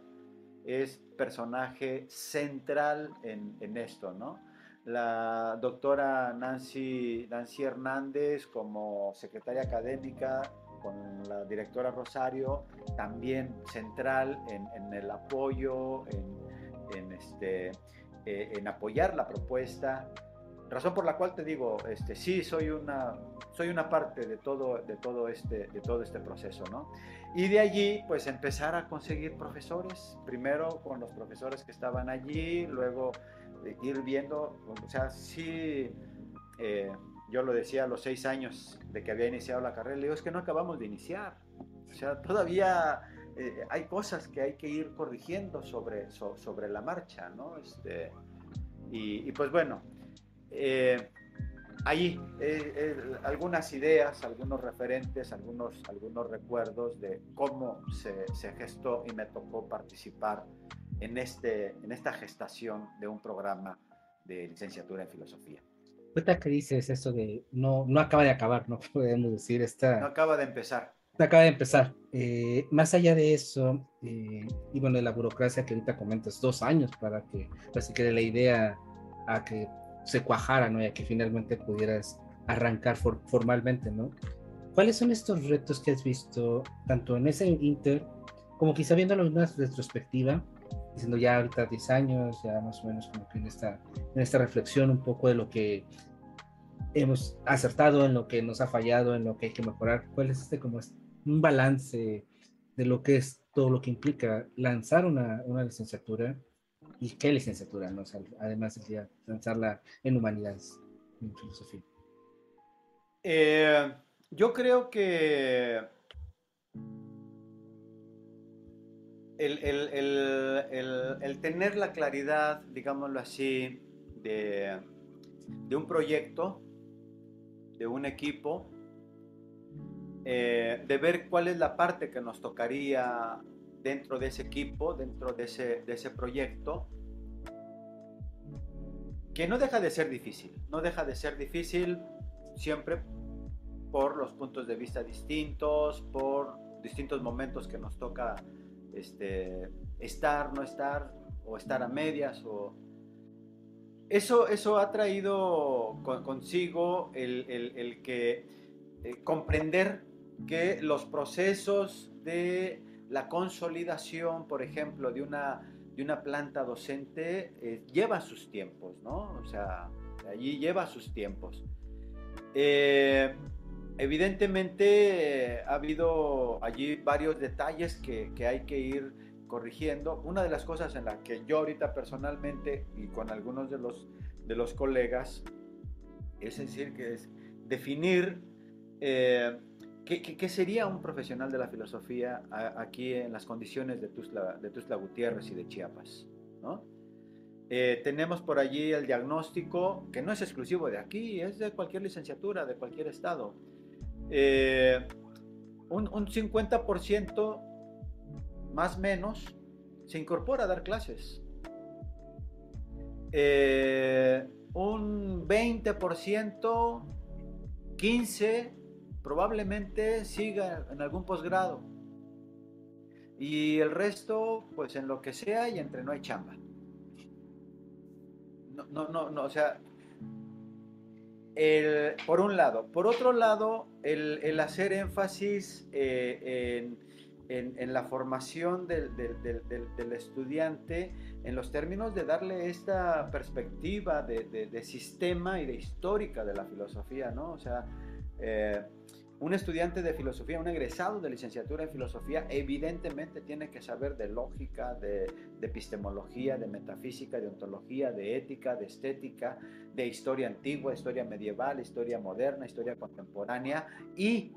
S1: es personaje central en, esto, ¿no? La doctora Nancy, Nancy Hernández como secretaria académica con la directora Rosario, también central en, el apoyo, en, este, eh, en apoyar la propuesta. Razón por la cual te digo, este, sí, soy una, soy una parte de todo, de, todo este, de todo este proceso, ¿no? Y de allí, pues empezar a conseguir profesores, primero con los profesores que estaban allí, luego ir viendo, o sea, sí, eh, yo lo decía a los seis años de que había iniciado la carrera, le digo, es que no acabamos de iniciar, o sea, todavía eh, hay cosas que hay que ir corrigiendo sobre, sobre la marcha, ¿no? Este, y, pues bueno, eh, ahí algunas ideas, algunos referentes, algunos, algunos recuerdos de cómo se, se, gestó y me tocó participar en, este, en esta gestación de un programa de licenciatura en filosofía.
S2: Ahorita que dices eso de no, no acaba de acabar, no podemos decir, está...
S1: No acaba de empezar.
S2: No acaba de empezar. Eh, más allá de eso, eh, y bueno, de la burocracia que ahorita comentas, dos años para que, así que la idea a que se cuajara, ¿no? Y a que finalmente pudieras arrancar formalmente, ¿no? ¿Cuáles son estos retos que has visto, tanto en ese inter, como quizá viéndolo en una retrospectiva, diciendo ya ahorita 10 años, ya más o menos como que en esta, en esta reflexión un poco de lo que hemos acertado, en lo que nos ha fallado, en lo que hay que mejorar. ¿Cuál es este como un balance de lo que es todo lo que implica lanzar una, una licenciatura y qué licenciatura, además de lanzarla en humanidades, en filosofía?
S1: Eh, yo creo que el, tener la claridad, digámoslo así, de, un proyecto, de un equipo, eh, de ver cuál es la parte que nos tocaría dentro de ese equipo, dentro de ese, de ese proyecto, que no deja de ser difícil, no deja de ser difícil siempre por los puntos de vista distintos, por distintos momentos que nos toca este, estar, no estar, o estar a medias, o... Eso, eso ha traído consigo el, que eh, comprender que los procesos de la consolidación, por ejemplo, de una, de una planta docente eh, lleva sus tiempos, ¿no? O sea, allí lleva sus tiempos. Eh, Evidentemente ha habido allí varios detalles que, hay que ir corrigiendo. Una de las cosas en las que yo ahorita personalmente y con algunos de los, de los colegas, es decir, que es definir eh, ¿qué, sería un profesional de la filosofía aquí en las condiciones de Tuzla, de Tuzla Gutiérrez y de Chiapas. Eh, tenemos por allí el diagnóstico, que no es exclusivo de aquí, es de cualquier licenciatura, de cualquier estado eh, un, 50% más menos se incorpora a dar clases. Eh, un 20%, 15% probablemente siga en algún posgrado. Y el resto, pues en lo que sea y entre no hay chamba. No, no, no, no o sea, por un lado. Por otro lado, el, hacer énfasis eh, en, la formación del, estudiante en los términos de darle esta perspectiva de, sistema y de histórica de la filosofía, ¿no? O sea, eh, un estudiante de filosofía, un egresado de licenciatura en filosofía, evidentemente tiene que saber de lógica, de, epistemología, de metafísica, de ontología, de ética, de estética, de historia antigua, historia medieval, historia moderna, historia contemporánea y,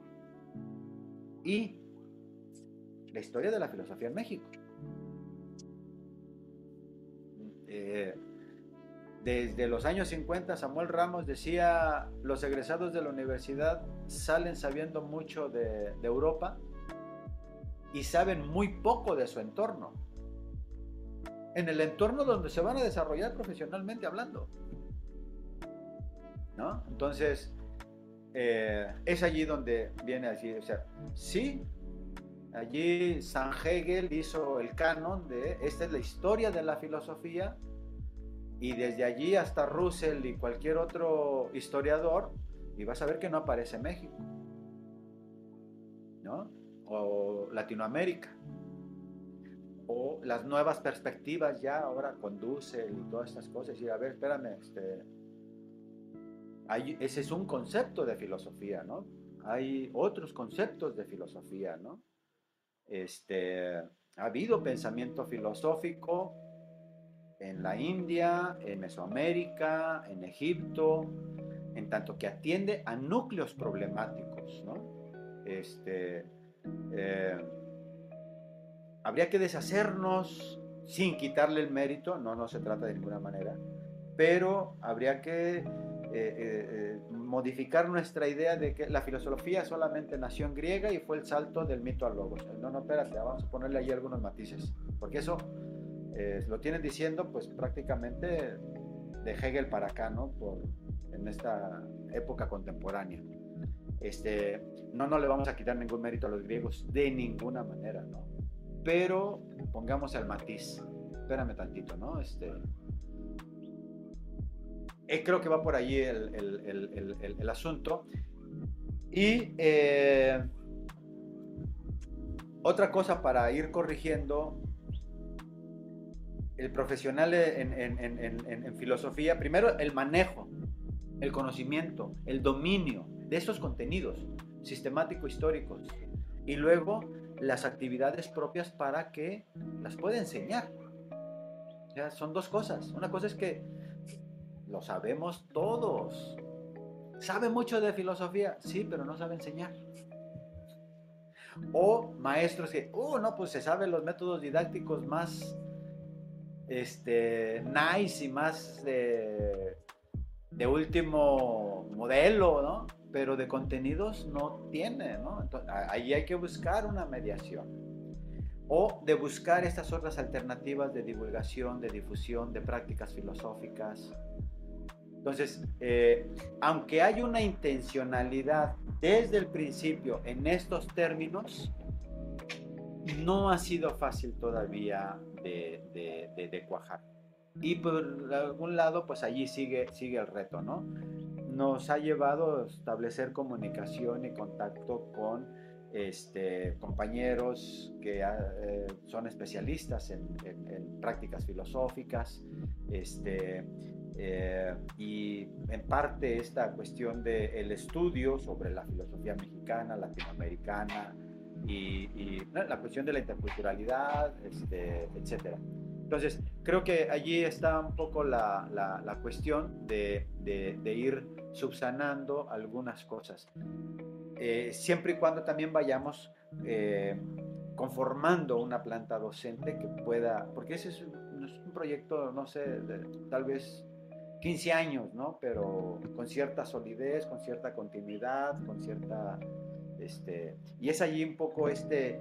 S1: y la historia de la filosofía en México. Eh, desde los años 50 Samuel Ramos decía, los egresados de la universidad salen sabiendo mucho de, Europa y saben muy poco de su entorno. En el entorno donde se van a desarrollar profesionalmente hablando. ¿No? Entonces, eh, es allí donde viene a decir, o sea, sí, allí San Hegel hizo el canon de, esta es la historia de la filosofía, y desde allí hasta Russell y cualquier otro historiador, y vas a ver que no aparece México, ¿no? O Latinoamérica, o las nuevas perspectivas ya ahora con Dussel y todas estas cosas, y a ver, espérame, este, ese es un concepto de filosofía, ¿no? Hay otros conceptos de filosofía, ¿no? Este, ha habido pensamiento filosófico en la India, en Mesoamérica, en Egipto, en tanto que atiende a núcleos problemáticos, ¿no? Este, eh, habría que deshacernos sin quitarle el mérito, no, no se trata de ninguna manera, pero habría que eh, eh, modificar nuestra idea de que la filosofía solamente nació en griega y fue el salto del mito al logos. No, no, espérate, vamos a ponerle ahí algunos matices, porque eso lo tienen diciendo pues prácticamente de Hegel para acá, ¿no? Por, en esta época contemporánea. Este, no, no le vamos a quitar ningún mérito a los griegos, de ninguna manera, ¿no? Pero pongamos el matiz. Espérame tantito, ¿no? Este, eh, creo que va por allí el, el, el, el asunto. Y eh, otra cosa para ir corrigiendo el profesional en, filosofía, primero el manejo, el conocimiento, el dominio de estos contenidos sistemático-históricos y luego las actividades propias para que las pueda enseñar. Ya, son dos cosas. Una cosa es que lo sabemos todos. ¿Sabe mucho de filosofía? Sí, pero no sabe enseñar. O maestros que, uh, no, pues se saben los métodos didácticos más este, nice y más de, de último modelo, ¿no? Pero de contenidos no tiene, ¿no? Entonces, ahí hay que buscar una mediación. O de buscar estas otras alternativas de divulgación, de difusión, de prácticas filosóficas. Entonces, eh, aunque hay una intencionalidad desde el principio en estos términos, no ha sido fácil todavía de, de, cuajar. Y por algún lado, pues allí sigue, sigue el reto, ¿no? Nos ha llevado a establecer comunicación y contacto con este, compañeros que ah, eh, son especialistas en, prácticas filosóficas, este, eh, y en parte esta cuestión del estudio sobre la filosofía mexicana, latinoamericana, y, la cuestión de la interculturalidad, este, etc. Entonces, creo que allí está un poco la, la, cuestión de, de, ir subsanando algunas cosas. Eh, siempre y cuando también vayamos eh, conformando una planta docente que pueda, porque ese es un, es un proyecto, no sé, tal vez 15 años, ¿no? Pero con cierta solidez, con cierta continuidad, con cierta este, y es allí un poco este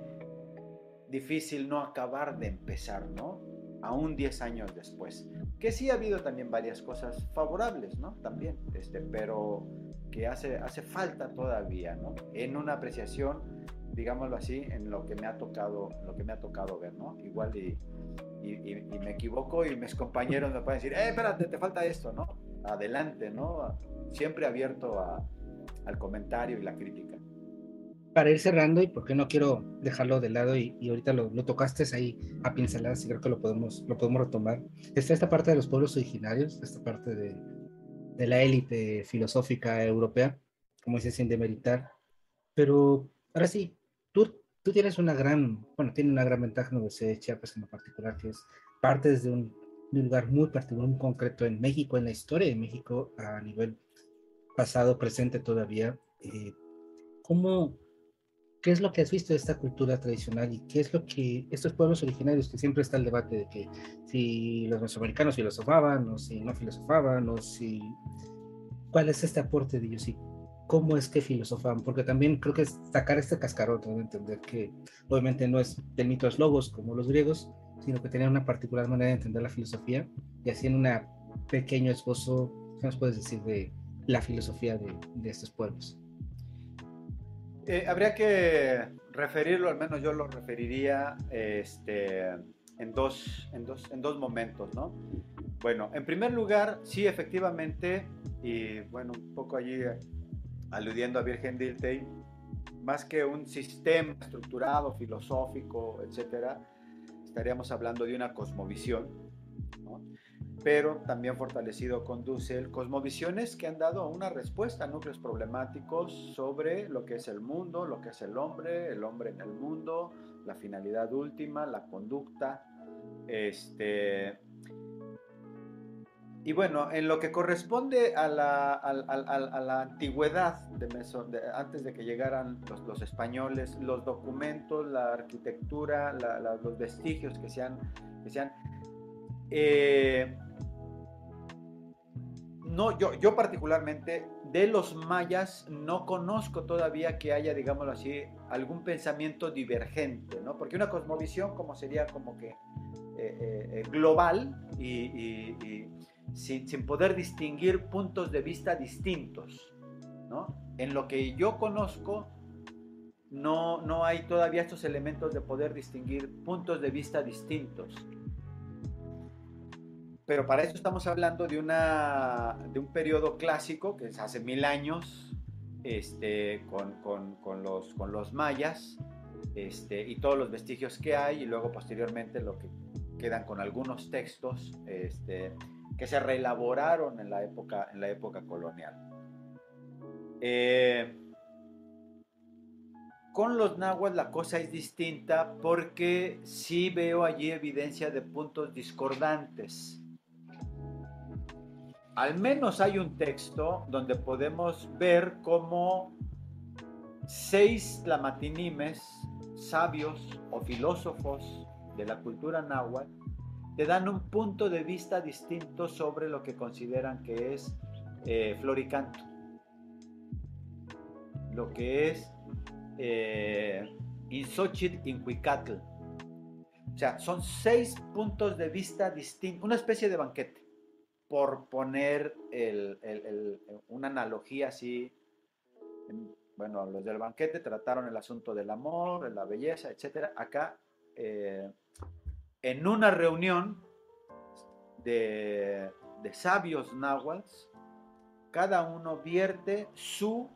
S1: difícil no acabar de empezar, ¿no? Aún 10 años después. Que sí ha habido también varias cosas favorables, ¿no? También, este, pero que hace, hace falta todavía, ¿no? En una apreciación, digámoslo así, en lo que me ha tocado, lo que me ha tocado ver, ¿no? Igual y, y, me equivoco y mis compañeros me pueden decir, eh, espérate, te falta esto, ¿no? Adelante, ¿no? Siempre abierto a, al comentario y la crítica
S2: para ir cerrando, y porque no quiero dejarlo de lado, y, ahorita lo, tocaste ahí a pinceladas, y creo que lo podemos, lo podemos retomar, está esta parte de los pueblos originarios, esta parte de, de la élite filosófica europea, como dices, sin demeritar. Pero ahora sí, tú, tú tienes una gran, bueno, tiene una gran ventaja en la Universidad de Chiapas en lo particular, que es parte desde un, lugar muy particular, muy concreto en México, en la historia de México a nivel pasado, presente todavía. Eh, ¿Cómo, ¿Qué es lo que has visto de esta cultura tradicional y qué es lo que estos pueblos originarios, que siempre está el debate de que si los mesoamericanos filosofaban o si no filosofaban o si... ¿Cuál es este aporte de ellos y cómo es que filosofaban? Porque también creo que es sacar este cascarón, de entender que obviamente no es del mito de logos como los griegos, sino que tenían una particular manera de entender la filosofía y así en un pequeño esbozo, ¿qué nos puedes decir de la filosofía de, de estos pueblos?
S1: Eh, habría que referirlo, al menos yo lo referiría este, en, dos, en, dos, en dos momentos, ¿no? Bueno, en primer lugar, sí, efectivamente, y bueno, un poco allí aludiendo a Virgen Dilthey, más que un sistema estructurado, filosófico, etcétera, estaríamos hablando de una cosmovisión. Pero también fortalecido con Dussel, cosmovisiones que han dado una respuesta a núcleos problemáticos sobre lo que es el mundo, lo que es el hombre, el hombre en el mundo, la finalidad última, la conducta. Este, y bueno, en lo que corresponde a la, a, la antigüedad, de, antes de que llegaran los, españoles, los documentos, la arquitectura, los vestigios que se han... Que sean, eh, no, yo, yo particularmente de los mayas no conozco todavía que haya, digámoslo así, algún pensamiento divergente, ¿no? Porque una cosmovisión como sería como que eh, eh, global y sin, poder distinguir puntos de vista distintos. ¿no? En lo que yo conozco, no, no hay todavía estos elementos de poder distinguir puntos de vista distintos. Pero para eso estamos hablando de, una, de un periodo clásico, que es hace mil años, este, con, con, con, los, con los mayas, este, y todos los vestigios que hay, y luego posteriormente lo que quedan con algunos textos este, que se reelaboraron en la época, en la época colonial. Eh, con los nahuas la cosa es distinta porque sí veo allí evidencia de puntos discordantes. Al menos hay un texto donde podemos ver cómo seis lamatinimes, sabios o filósofos de la cultura náhuatl, te dan un punto de vista distinto sobre lo que consideran que es eh, floricanto, lo que es eh, Insochit Incuicatl. O sea, son seis puntos de vista distintos, una especie de banquete, por poner una analogía así. Bueno, los del banquete trataron el asunto del amor, de la belleza, etc. Acá eh, en una reunión de, sabios náhuatl, cada uno vierte su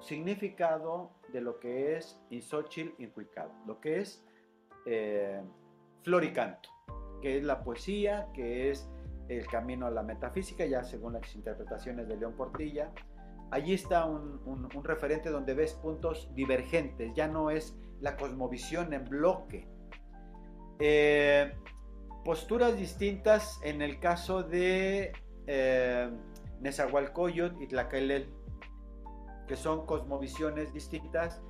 S1: significado de lo que es Isochil Incuicado, lo que es eh, floricanto, que es la poesía, que es el camino a la metafísica, ya según las interpretaciones de León Portilla. Allí está un, referente donde ves puntos divergentes, ya no es la cosmovisión en bloque, eh, posturas distintas en el caso de eh, Nezahualcóyotl y Tlacaelel, que son cosmovisiones distintas,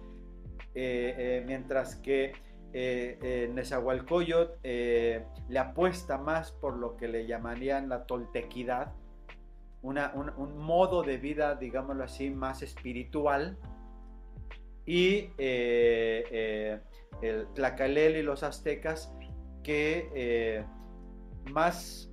S1: eh, eh, mientras que Nezahualcóyotl le apuesta más por lo que le llamarían la toltequidad, un, modo de vida, digámoslo así, más espiritual, y el Tlacalel y los aztecas que eh, más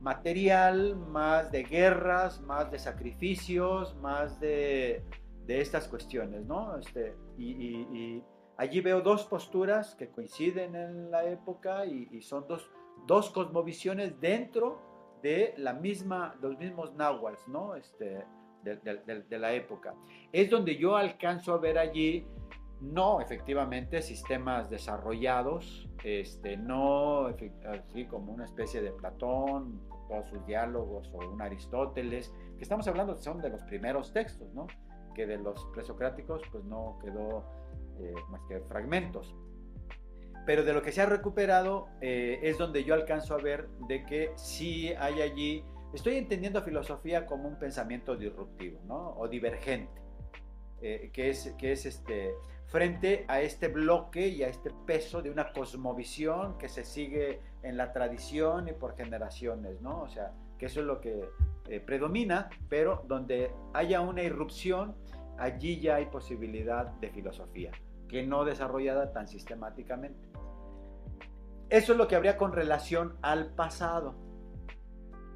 S1: material, más de guerras, más de sacrificios, más de, estas cuestiones, ¿no? Este, y, allí veo dos posturas que coinciden en la época y, son dos, dos, cosmovisiones dentro de la misma, los mismos náhuatl, ¿no? Este, de la época. Es donde yo alcanzo a ver allí no, efectivamente, sistemas desarrollados, este, no así como una especie de Platón, todos sus diálogos, o un Aristóteles, que estamos hablando son de los primeros textos, ¿no? Que de los presocráticos, pues no quedó eh, más que fragmentos. Pero de lo que se ha recuperado eh, es donde yo alcanzo a ver de que sí hay allí, estoy entendiendo filosofía como un pensamiento disruptivo, ¿no? O divergente. Eh, que es, que es este, frente a este bloque y a este peso de una cosmovisión que se sigue en la tradición y por generaciones, ¿no? O sea, que eso es lo que eh, predomina, pero donde haya una irrupción, allí ya hay posibilidad de filosofía, que no desarrollada tan sistemáticamente. Eso es lo que habría con relación al pasado.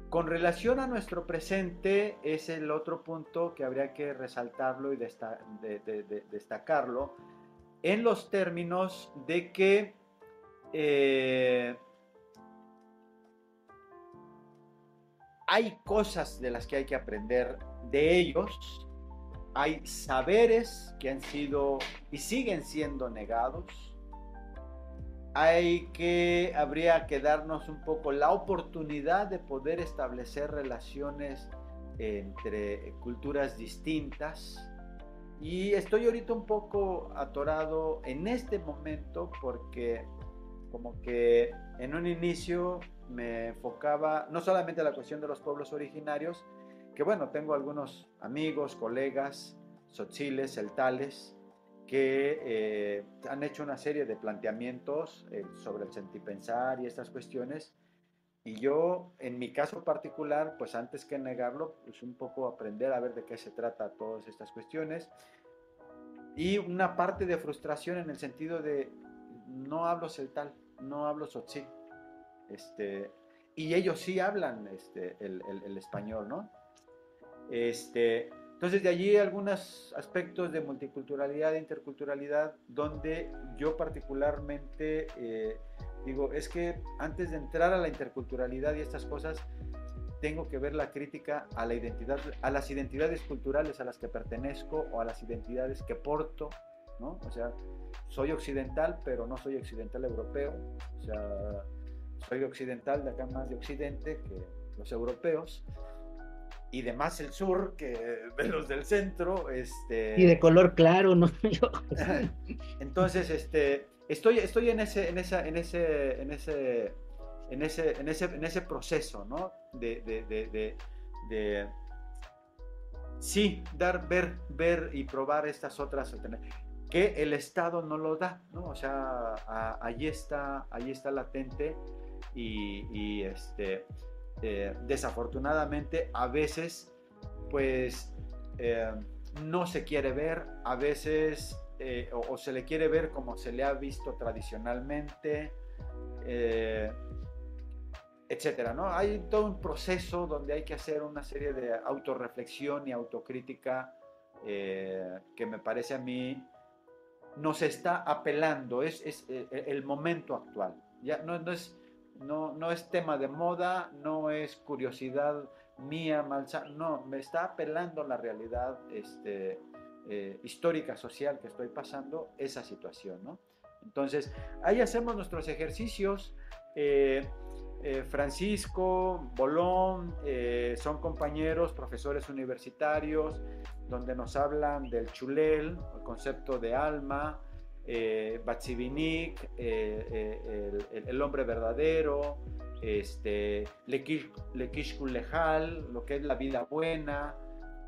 S1: Con relación a nuestro presente es el otro punto que habría que resaltarlo y destacarlo en los términos de que eh, hay cosas de las que hay que aprender de ellos, hay saberes que han sido y siguen siendo negados, hay que, habría que darnos un poco la oportunidad de poder establecer relaciones entre culturas distintas. Y estoy ahorita un poco atorado en este momento porque como que en un inicio me enfocaba no solamente a la cuestión de los pueblos originarios, que bueno, tengo algunos amigos, colegas, tzotziles, celtales, que eh, han hecho una serie de planteamientos eh, sobre el sentipensar y estas cuestiones. Y yo, en mi caso particular, pues antes que negarlo, pues un poco aprender a ver de qué se trata todas estas cuestiones. Y una parte de frustración en el sentido de, no hablo celtal, no hablo tzotzil. Este, y ellos sí hablan este, el español, ¿no? Este, entonces de allí algunos aspectos de multiculturalidad e interculturalidad donde yo particularmente eh, digo, es que antes de entrar a la interculturalidad y estas cosas, tengo que ver la crítica a la identidad, a las identidades culturales a las que pertenezco o a las identidades que porto, ¿no? O sea, soy occidental, pero no soy occidental europeo, o sea, soy occidental de acá más de occidente que los europeos y de más el sur que de los del centro. Este...
S2: Y de color claro, ¿no?
S1: Entonces, este, estoy, estoy en ese, en esa, en ese, en ese, en ese, en ese, en ese proceso, ¿no? De, de, de, de, sí, dar, ver, ver y probar estas otras que el Estado no lo da, ¿no? O sea, allí está, allí está latente y, y este eh, desafortunadamente a veces pues eh, no se quiere ver, a veces eh, o, se le quiere ver como se le ha visto tradicionalmente, etcétera, ¿no? Hay todo un proceso donde hay que hacer una serie de autorreflexión y autocrítica que me parece a mí nos está apelando, es, es el momento actual. Ya no, no es no, no es tema de moda, no es curiosidad mía, malsa, no, me está apelando la realidad este, eh, histórica, social que estoy pasando, esa situación, ¿no? Entonces, ahí hacemos nuestros ejercicios. Eh, eh, Francisco, Bolón, son compañeros, profesores universitarios, donde nos hablan del chulel, el concepto de alma, eh, eh, eh el, hombre verdadero, este, Lekishkul Lejal, lo que es la vida buena,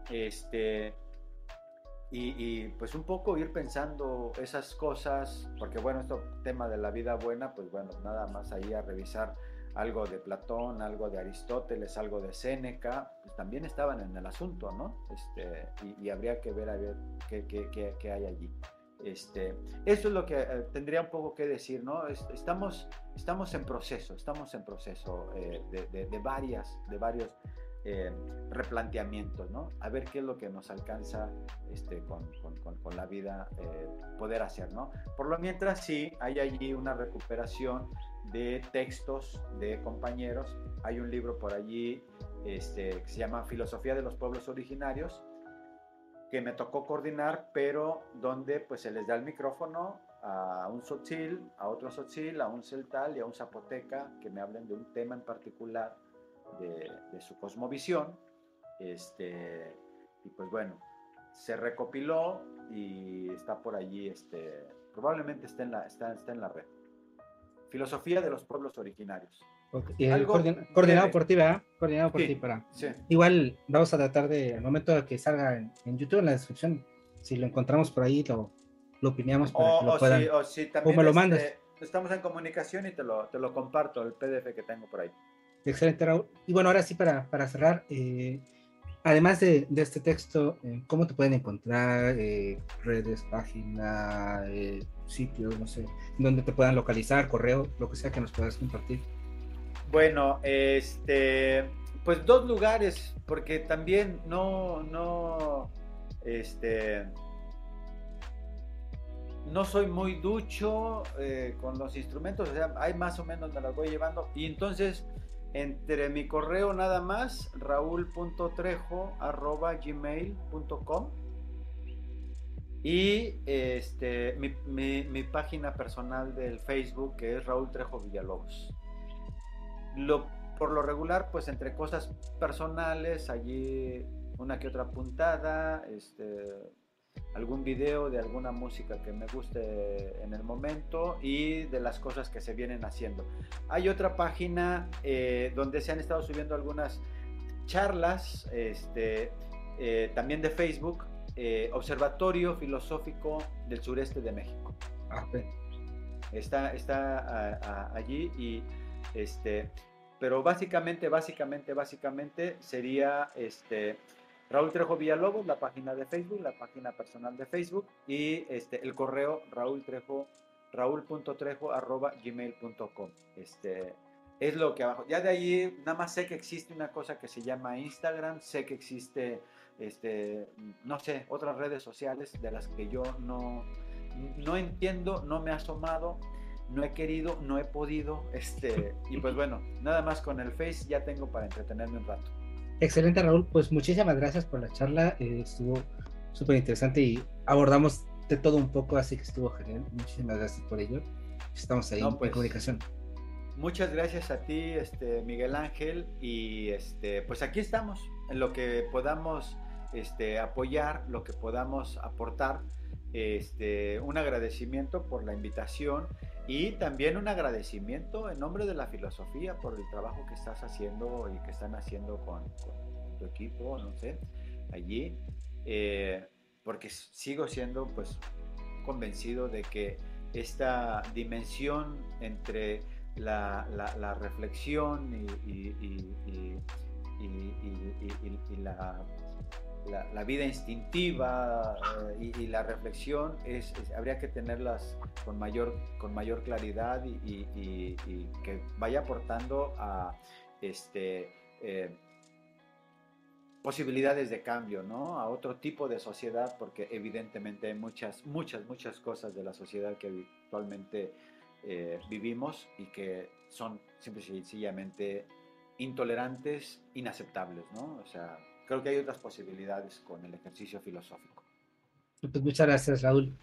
S1: este, y, pues un poco ir pensando esas cosas, porque bueno, esto tema de la vida buena, pues bueno, nada más ahí a revisar algo de Platón, algo de Aristóteles, algo de Séneca, pues también estaban en el asunto, ¿no? Este, y, habría que ver a ver qué, qué, qué hay allí. Este, eso es lo que eh, tendría un poco que decir, ¿no? estamos, estamos en proceso, estamos en proceso eh, de, varias, de varios eh, replanteamientos, ¿no? A ver qué es lo que nos alcanza este, con, con, la vida poder hacer, ¿no? Por lo mientras sí, hay allí una recuperación de textos de compañeros, hay un libro por allí este, que se llama Filosofía de los Pueblos Originarios, que me tocó coordinar, pero donde pues se les da el micrófono a un sotzil, a otro sotzil, a un celtal y a un zapoteca que me hablen de un tema en particular de, su cosmovisión. Este, y pues bueno, se recopiló y está por allí, este, probablemente está en la, está, está en la red. Filosofía de los pueblos originarios.
S2: Coordinado por ti, ¿verdad? Coordinado por ti para. Igual vamos a tratar de, al momento de que salga en, YouTube, en la descripción, si lo encontramos por ahí, lo, lo opinamos para que lo puedan.
S1: o si también me lo este, mandas. estamos en comunicación y te lo, te lo comparto, el PDF que tengo por ahí.
S2: Excelente, Raúl. Y bueno, ahora sí, para, para cerrar, eh, además de, de, este texto, eh, ¿cómo te pueden encontrar? Eh, redes, página, sitios, no sé, donde te puedan localizar, correo, lo que sea que nos puedas compartir.
S1: Bueno, este, pues dos lugares, porque también no, no, este, no soy muy ducho eh, con los instrumentos, o sea, hay más o menos me las voy llevando. Y entonces, entre mi correo nada más, raúl.trejo.gmail.com y este, mi, mi, página personal del Facebook, que es Raúl Trejo Villalobos. Lo, por lo regular, pues entre cosas personales, allí una que otra puntada, este, algún video de alguna música que me guste en el momento y de las cosas que se vienen haciendo. Hay otra página eh, donde se han estado subiendo algunas charlas, este, eh, también de Facebook, eh, Observatorio Filosófico del Sureste de México. Ah, está, está allí y este, pero básicamente, básicamente, básicamente sería este Raúl Trejo Villalobos, la página de Facebook, la página personal de Facebook y este, el correo Raúl Trejo, raúl.trejo arroba gmail.com. Este, es lo que abajo. Ya de ahí nada más sé que existe una cosa que se llama Instagram, sé que existe, este, no sé, otras redes sociales de las que yo no, no entiendo, no me he asomado, no he querido, no he podido, este, y pues bueno, nada más con el Face ya tengo para entretenerme un rato.
S2: Excelente, Raúl. Pues muchísimas gracias por la charla. Eh, estuvo súper interesante y abordamos de todo un poco, así que estuvo genial. Muchísimas gracias por ello. Estamos ahí en pues, comunicación.
S1: Muchas gracias a ti, este, Miguel Ángel, y este, pues aquí estamos, en lo que podamos este, apoyar, lo que podamos aportar. Este, un agradecimiento por la invitación y también un agradecimiento en nombre de la filosofía por el trabajo que estás haciendo y que están haciendo con, tu equipo, no sé, allí, eh, porque sigo siendo pues convencido de que esta dimensión entre la, reflexión y, y la la, vida instintiva eh, y, la reflexión es, habría que tenerlas con mayor, con mayor claridad y, que vaya aportando a este, eh, posibilidades de cambio, ¿no? A otro tipo de sociedad, porque evidentemente hay muchas, muchas, muchas cosas de la sociedad que actualmente eh, vivimos y que son simple y sencillamente intolerantes, inaceptables, ¿no? O sea, creo que hay otras posibilidades con el ejercicio filosófico.
S2: Pues muchas gracias, Raúl.